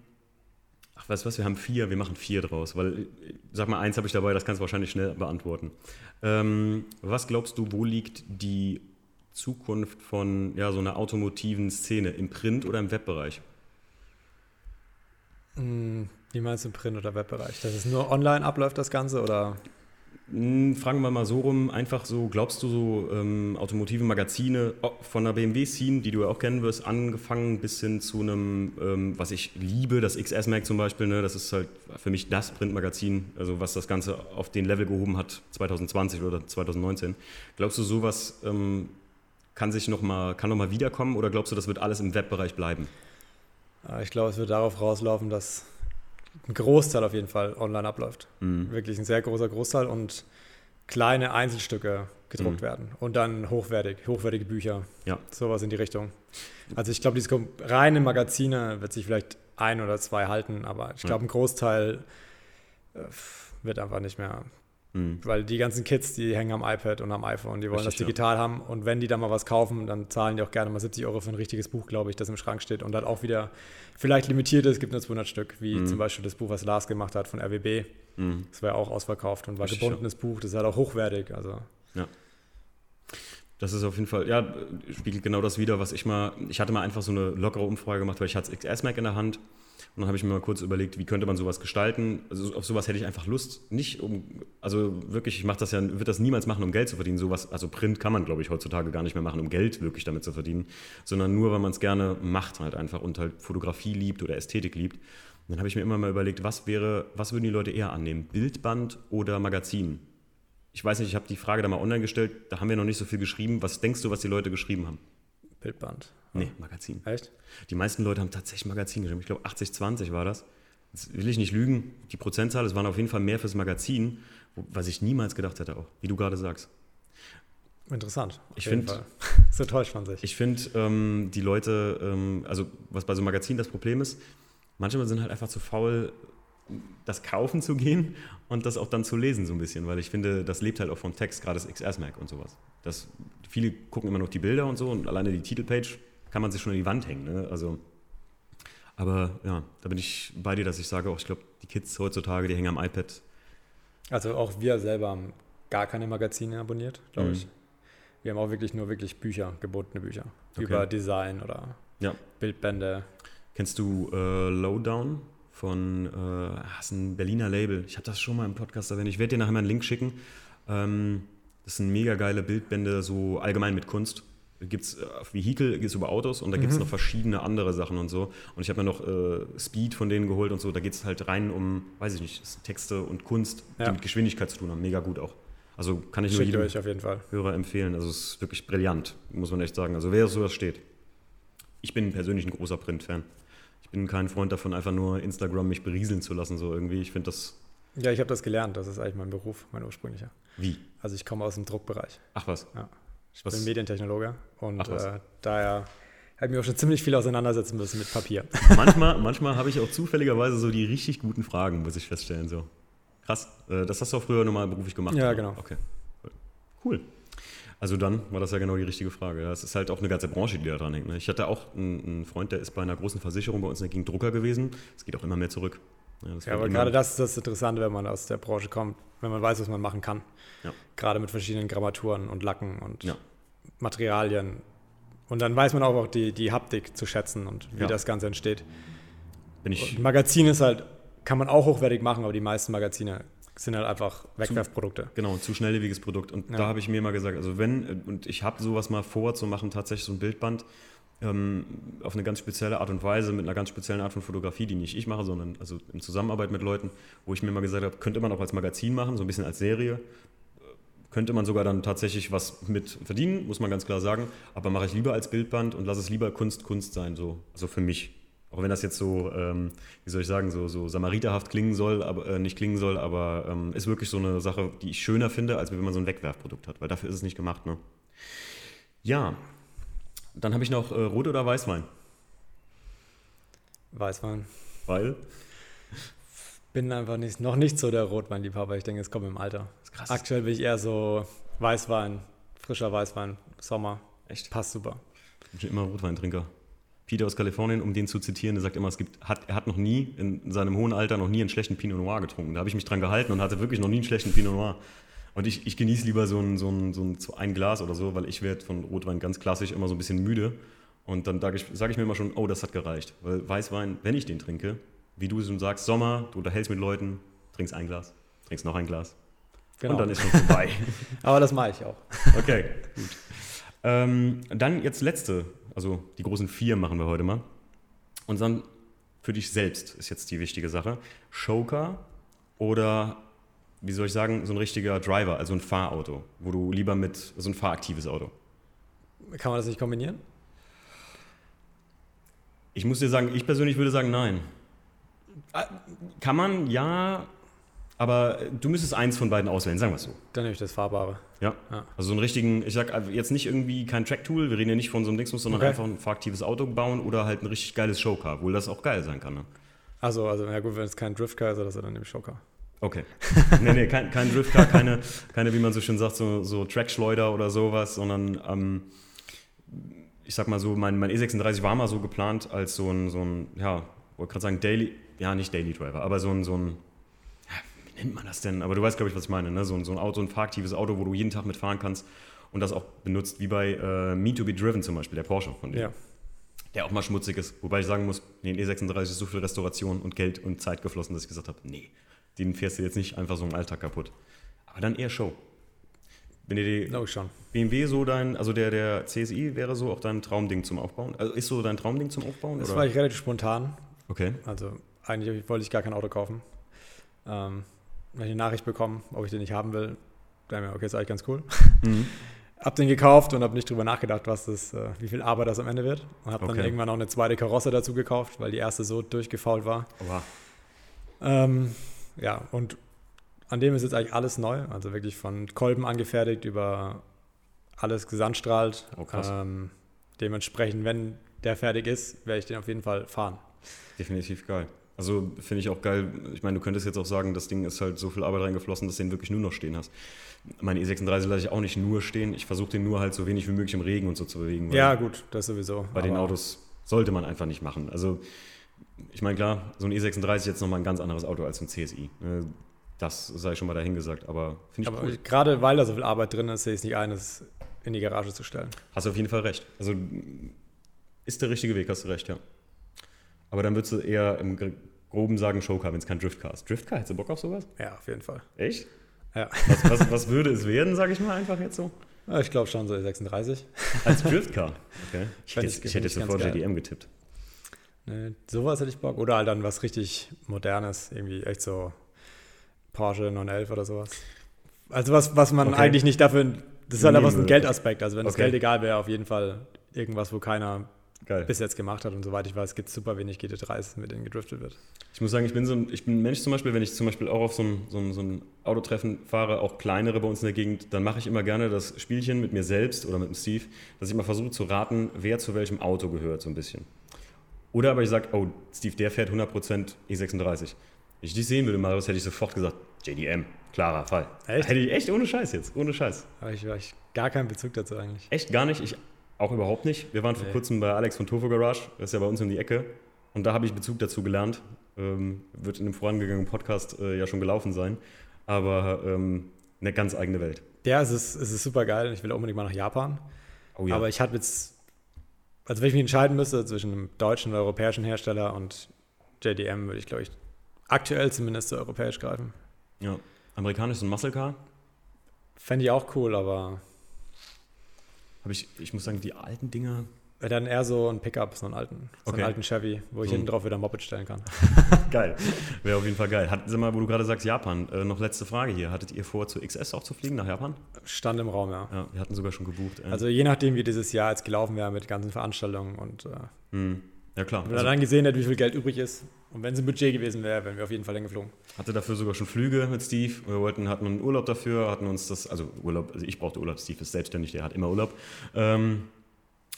ach, weißt du was, wir haben vier, wir machen vier draus, weil, sag mal, eins habe ich dabei, das kannst du wahrscheinlich schnell beantworten. Ähm, was glaubst du, wo liegt die Zukunft von ja, so einer automotiven Szene, im Print- oder im Webbereich? Hm, Wie meinst du im Print- oder Webbereich? Dass es nur online abläuft, das Ganze? Oder? Hm, Fragen wir mal so rum, einfach so, glaubst du so ähm, automotive Magazine von der BMW-Scene, die du ja auch kennen wirst, angefangen bis hin zu einem, ähm, was ich liebe, das XS-Mag zum Beispiel, ne, das ist halt für mich das Printmagazin, also was das Ganze auf den Level gehoben hat, 2020 oder 2019. Glaubst du, sowas ähm, kann sich noch mal, kann noch mal wiederkommen oder glaubst du, das wird alles im Webbereich bleiben? Äh, Ich glaube, es wird darauf rauslaufen, dass ein Großteil auf jeden Fall online abläuft. Mhm. Wirklich ein sehr großer Großteil und kleine Einzelstücke gedruckt Mhm. werden. Und dann hochwertig, hochwertige Bücher. Ja. Sowas in die Richtung. Also ich glaube, diese reine Magazine wird sich vielleicht ein oder zwei halten, aber ich glaube, ein Großteil äh, wird einfach nicht mehr. Mhm. Weil die ganzen Kids, die hängen am iPad und am iPhone, die wollen Richtig, das digital haben. Und wenn die dann mal was kaufen, dann zahlen die auch gerne mal 70 Euro für ein richtiges Buch, glaube ich, das im Schrank steht. Und dann auch wieder vielleicht limitiert ist, es gibt nur 200 Stück, wie Mhm. zum Beispiel das Buch, was Lars gemacht hat von RWB. Mhm. Das war ja auch ausverkauft und war Richtig, gebundenes Buch. Das ist halt auch hochwertig. Also Das ist auf jeden Fall, ja, spiegelt genau das wieder, was ich mal, ich hatte mal einfach so eine lockere Umfrage gemacht, weil ich hatte das XS Mac in der Hand und dann habe ich mir mal kurz überlegt, wie könnte man sowas gestalten. Also auf sowas hätte ich einfach Lust, nicht um, also wirklich, ich mache das ja, würde das niemals machen, um Geld zu verdienen. Sowas, also Print kann man, glaube ich, heutzutage gar nicht mehr machen, um Geld wirklich damit zu verdienen, sondern nur, weil man es gerne macht halt einfach und halt Fotografie liebt oder Ästhetik liebt. Und dann habe ich mir immer mal überlegt, was wäre, was würden die Leute eher annehmen, Bildband oder Magazin? Ich weiß nicht, ich habe die Frage da mal online gestellt, da haben wir noch nicht so viel geschrieben. Was denkst du, was die Leute geschrieben haben? Bildband. Nee, Magazin. Echt? Die meisten Leute haben tatsächlich Magazin geschrieben. Ich glaube, 80-20 war das. Jetzt will ich nicht lügen, die Prozentzahl, es waren auf jeden Fall mehr fürs Magazin, was ich niemals gedacht hätte auch, wie du gerade sagst. Interessant. auf Ich jeden find- Fall. so täuscht man sich. Ich finde, ähm, die Leute, ähm, also was bei so einem Magazin das Problem ist, manchmal sind halt einfach zu faul, das kaufen zu gehen und das auch dann zu lesen so ein bisschen, weil ich finde, das lebt halt auch vom Text, gerade das XS-Mac und sowas. Das, viele gucken immer noch die Bilder und so und alleine die Titelpage kann man sich schon an die Wand hängen. Ne? Also, aber ja, da bin ich bei dir, dass ich sage, auch ich glaube, die Kids heutzutage, die hängen am iPad. Also auch wir selber haben gar keine Magazine abonniert, glaube Mhm. ich. Wir haben auch wirklich nur wirklich Bücher, gebotene Bücher. Okay. Über Design oder Ja. Bildbände. Kennst du äh, Lowdown von, äh, ah, ist ein Berliner Label. Ich habe das schon mal im Podcast erwähnt. Ich werde dir nachher mal einen Link schicken. Ähm, das sind mega geile Bildbände, so allgemein mit Kunst. Gibt es äh, Vehikel, geht es über Autos und da gibt es Mhm. noch verschiedene andere Sachen und so. Und ich habe mir noch äh, Speed von denen geholt und so. Da geht es halt rein um, weiß ich nicht, Texte und Kunst, die Ja. mit Geschwindigkeit zu tun haben. Mega gut auch. Also kann ich nur Schickt jedem euch auf jeden Fall. Hörer empfehlen. Also es ist wirklich brillant, muss man echt sagen. Also wer auf sowas steht. Ich bin persönlich ein großer Print-Fan. Ich bin kein Freund davon, einfach nur Instagram mich berieseln zu lassen, so irgendwie. Ich finde das. Ja, ich habe das gelernt. Das ist eigentlich mein Beruf, mein ursprünglicher. Wie? Also ich komme aus dem Druckbereich. Ach was. Ich Was- bin Medientechnologe und äh, daher habe ich mich auch schon ziemlich viel auseinandersetzen müssen mit Papier. manchmal manchmal habe ich auch zufälligerweise so die richtig guten Fragen, muss ich feststellen. So. Krass. Äh, Das hast du auch früher normal beruflich gemacht. Ja, oder? genau. Okay. Cool. Also dann war das ja genau die richtige Frage. Ja, es ist halt auch eine ganze Branche, die da dran hängt. Ne? Ich hatte auch einen, einen Freund, der ist bei einer großen Versicherung bei uns Gegend Drucker gewesen. Es geht auch immer mehr zurück. Ja, das Ja, wird aber gerade das ist das Interessante, wenn man aus der Branche kommt, wenn man weiß, was man machen kann. Ja. Gerade mit verschiedenen Grammaturen und Lacken und Ja. Materialien. Und dann weiß man auch, auch die, die Haptik zu schätzen und wie Ja. das Ganze entsteht. Bin ich, Und ein Magazin ist halt, kann man auch hochwertig machen, aber die meisten Magazine sind halt einfach Wegwerfprodukte. Genau, zu schnelllebiges Produkt. Und da habe ich mir mal gesagt, also wenn, und ich habe sowas mal vor zu machen, tatsächlich so ein Bildband ähm, auf eine ganz spezielle Art und Weise, mit einer ganz speziellen Art von Fotografie, die nicht ich mache, sondern also in Zusammenarbeit mit Leuten, wo ich mir mal gesagt habe, könnte man auch als Magazin machen, so ein bisschen als Serie. Könnte man sogar dann tatsächlich was mit verdienen, muss man ganz klar sagen. Aber mache ich lieber als Bildband und lasse es lieber Kunst, Kunst sein, so. Also für mich. Auch wenn das jetzt so, ähm, wie soll ich sagen, so, so samariterhaft klingen soll, aber äh, nicht klingen soll, aber ähm, ist wirklich so eine Sache, die ich schöner finde, als wenn man so ein Wegwerfprodukt hat, weil dafür ist es nicht gemacht. Ne? Ja, dann habe ich noch äh, Rot oder Weißwein, Weißwein. weil Bin einfach nicht, noch nicht so der Rotweinliebhaber. Ich denke, es kommt im Alter. krass. Aktuell bin ich eher so Weißwein, frischer Weißwein, Sommer. Echt? Passt super. Ich bin immer Rotweintrinker. Peter aus Kalifornien, um den zu zitieren, der sagt immer, es gibt, hat, er hat noch nie in seinem hohen Alter noch nie einen schlechten Pinot Noir getrunken. Da habe ich mich dran gehalten und hatte wirklich noch nie einen schlechten Pinot Noir. Und ich, ich genieße lieber so ein, so, ein, so ein so ein Glas oder so, weil ich werde von Rotwein ganz klassisch immer so ein bisschen müde. Und dann sage ich, sag ich mir immer schon, oh, das hat gereicht. Weil Weißwein, wenn ich den trinke, wie du schon sagst, Sommer, du unterhältst mit Leuten, trinkst ein Glas, trinkst noch ein Glas. Genau. Und dann ist schon vorbei. Aber das mache ich auch. Okay, gut. Ähm, dann jetzt letzte, also die großen vier machen wir heute mal. Und dann für dich selbst ist jetzt die wichtige Sache. Shoker oder, wie soll ich sagen, so ein richtiger Driver, also ein Fahrauto, wo du lieber mit, so ein fahraktives Auto. Kann man das nicht kombinieren? Ich muss dir sagen, ich persönlich würde sagen, nein. Äh, Kann man, ja, aber du müsstest eins von beiden auswählen, sagen wir es so. Dann nehme ich das Fahrbare. Ja. Ja. Also so einen richtigen, ich sag jetzt nicht irgendwie kein Track-Tool, wir reden ja nicht von so einem Dingsmus, sondern Okay. einfach ein fahraktives Auto bauen oder halt ein richtig geiles Showcar, obwohl das auch geil sein kann. Ne? Also, also, ja gut, wenn es kein Driftcar ist, dann nehme ich Shocker. Okay. nee, nee, kein, kein Driftcar, keine, keine, wie man so schön sagt, so, so Trackschleuder oder sowas, sondern ähm, ich sag mal so, mein, mein E36 war mal so geplant als so ein, so ein ja, wollte gerade sagen, Daily, ja, nicht Daily Driver, aber so ein, so ein, wie nennt man das denn? Aber du weißt, glaube ich, was ich meine, ne? So, ein- so ein Auto, ein fahraktives Auto, wo du jeden Tag mitfahren kannst und das auch benutzt, wie bei äh, Me to be Driven zum Beispiel, der Porsche von dem. Ja. Der auch mal schmutzig ist, wobei ich sagen muss, in den E36 ist so viel Restauration und Geld und Zeit geflossen, dass ich gesagt habe, nee, den fährst du jetzt nicht einfach so im Alltag kaputt. Aber dann eher Show. Wenn dir die schon. BMW so dein, also der, der CSI wäre so auch dein Traumding zum Aufbauen? Also ist so dein Traumding zum Aufbauen? Das oder? war ich relativ spontan. okay. Also, eigentlich wollte ich gar kein Auto kaufen. Ähm, wenn ich eine Nachricht bekommen, ob ich den nicht haben will, dann mir, okay, ist eigentlich ganz cool. Mhm. habe den gekauft und habe nicht drüber nachgedacht, was das, äh, wie viel Arbeit das am Ende wird. Und habe Okay. dann irgendwann noch eine zweite Karosse dazu gekauft, weil die erste so durchgefault war. Oha. Ähm, ja, und an dem ist jetzt eigentlich alles neu. Also wirklich von Kolben angefertigt über alles gesandstrahlt. Oh, krass. Ähm, dementsprechend, wenn der fertig ist, werde ich den auf jeden Fall fahren. Definitiv geil. Also finde ich auch geil. Ich meine, du könntest jetzt auch sagen, das Ding ist halt so viel Arbeit reingeflossen, dass du den wirklich nur noch stehen hast. Meine E36 lasse ich auch nicht nur stehen. Ich versuche den nur halt so wenig wie möglich im Regen und so zu bewegen. Ja, gut, das sowieso. Bei den Autos sollte man einfach nicht machen. Also ich meine, klar, so ein E36 ist jetzt nochmal ein ganz anderes Auto als ein CSI. Äh, Das sei schon mal dahingesagt, aber finde ich Aber cool. gerade weil da so viel Arbeit drin ist, sehe ich es nicht ein, es in die Garage zu stellen. Hast du auf jeden Fall recht. Also ist der richtige Weg, hast du recht, ja. Aber dann würdest du eher im Gr- Groben sagen Showcar, wenn es kein Driftcar ist. Driftcar, hättest du Bock auf sowas? Ja, auf jeden Fall. Echt? Ja, Was, was, was würde es werden, sage ich mal einfach jetzt so? Ja, ich glaube schon so 36. Als Driftcar? Okay. Ich, ich- ich find hätte ich ganz sofort geil. JDM getippt. Ne, sowas hätte ich Bock. Oder halt dann was richtig Modernes, irgendwie echt so Porsche 911 oder sowas. Also was, was man Okay. eigentlich nicht dafür, das ist halt einfach so ein. Geldaspekt. Also wenn das Okay. Geld egal wäre, auf jeden Fall irgendwas, wo keiner Geil. bis jetzt gemacht hat. Und soweit ich weiß, gibt es super wenig GT3s, mit denen gedriftet wird. Ich muss sagen, ich bin so ein, ich bin ein Mensch zum Beispiel, wenn ich zum Beispiel auch auf so ein, so ein, so ein Autotreffen fahre, auch kleinere bei uns in der Gegend, dann mache ich immer gerne das Spielchen mit mir selbst oder mit dem Steve, dass ich immer versuche zu raten, wer zu welchem Auto gehört, so ein bisschen. Oder aber ich sage, oh, Steve, der fährt 100% E36. Wenn ich dich sehen würde, Marius, hätte ich sofort gesagt, JDM, klarer Fall. Echt? Hätte ich echt ohne Scheiß jetzt, ohne Scheiß. Aber ich habe gar keinen Bezug dazu eigentlich. Echt gar nicht, ich auch überhaupt nicht. Wir waren vor Nee. kurzem bei Alex von Tofu Garage, das ist ja bei uns um die Ecke. Und da habe ich Bezug dazu gelernt. Ähm, wird in dem vorangegangenen Podcast äh, ja schon gelaufen sein. Aber ähm, eine ganz eigene Welt. Ja, es ist, es ist super geil. Ich will unbedingt mal nach Japan. Oh ja. Aber ich hatte jetzt, also wenn ich mich entscheiden müsste zwischen einem deutschen oder europäischen Hersteller und JDM, würde ich, glaube ich, aktuell zumindest zu europäisch greifen. ja. Amerikanisch so ein Muscle Car. Fände ich auch cool, aber Habe ich, ich muss sagen, die alten Dinger. Wäre dann eher so ein Pickup, so einen alten, so Okay. einen alten Chevy, wo ich So hinten drauf wieder ein Moped stellen kann. Geil. Wäre auf jeden Fall geil. Hat, sag mal, wo du gerade sagst, Japan. Äh, noch letzte Frage hier. Hattet ihr vor, zu XS auch zu fliegen nach Japan? Stand im Raum, ja. Ja, wir hatten sogar schon gebucht. Äh, Also je nachdem, wie dieses Jahr jetzt gelaufen wäre mit ganzen Veranstaltungen und äh, hm. Ja, klar. wenn man Also, dann gesehen hätte, wie viel Geld übrig ist und wenn es ein Budget gewesen wäre, wären wir auf jeden Fall hingeflogen. Hatte dafür sogar schon Flüge mit Steve. Wir wollten, hatten einen Urlaub dafür, hatten uns das, also Urlaub, also ich brauchte Urlaub, Steve ist selbstständig, der hat immer Urlaub. Ähm,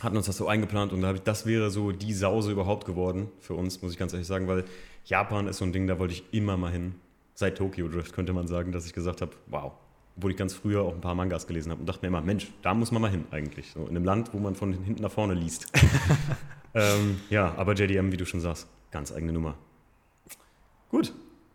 hatten uns das so eingeplant und da ich, das wäre so die Sause überhaupt geworden für uns, muss ich ganz ehrlich sagen, weil Japan ist so ein Ding, da wollte ich immer mal hin. Seit Tokyo Drift könnte man sagen, dass ich gesagt habe, wow. Obwohl ich ganz früher auch ein paar Mangas gelesen habe und dachte mir immer, Mensch, da muss man mal hin eigentlich. So in einem Land, wo man von hinten nach vorne liest. ähm, ja, aber JDM, wie du schon sagst, ganz eigene Nummer. Gut,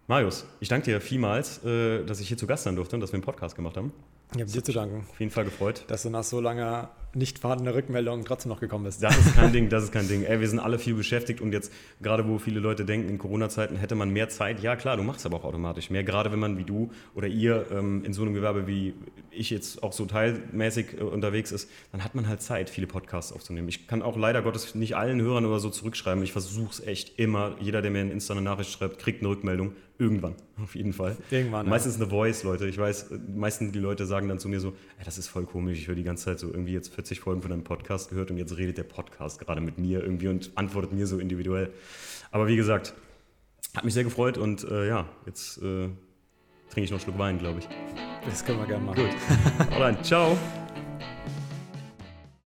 Marius, ich danke dir vielmals, äh, dass ich hier zu Gast sein durfte und dass wir einen Podcast gemacht haben. Ich habe dir zu danken, Auf jeden Fall gefreut. dass du nach so langer nicht vorhandener Rückmeldung trotzdem noch gekommen bist. Das ist kein Ding, das ist kein Ding. Ey, wir sind alle viel beschäftigt und jetzt, gerade wo viele Leute denken, in Corona-Zeiten hätte man mehr Zeit. Ja, klar, du machst aber auch automatisch mehr. Gerade wenn man wie du oder ihr ähm, in so einem Gewerbe wie ich jetzt auch so teilmäßig äh, unterwegs ist, dann hat man halt Zeit, viele Podcasts aufzunehmen. Ich kann auch leider Gottes nicht allen Hörern oder so zurückschreiben. Ich versuche es echt immer. Jeder, der mir in Insta eine Nachricht schreibt, kriegt eine Rückmeldung. Irgendwann, auf jeden Fall. Irgendwann, ja. Meistens eine Voice, Leute. Ich weiß, meistens die Leute sagen dann zu mir so, das ist voll komisch. Ich höre die ganze Zeit so irgendwie jetzt 40 Folgen von einem Podcast gehört und jetzt redet der Podcast gerade mit mir irgendwie und antwortet mir so individuell. Aber wie gesagt, hat mich sehr gefreut und äh, ja, jetzt äh, trinke ich noch einen Schluck Wein, glaube ich. Das können wir gerne machen. Gut. Alright, ciao.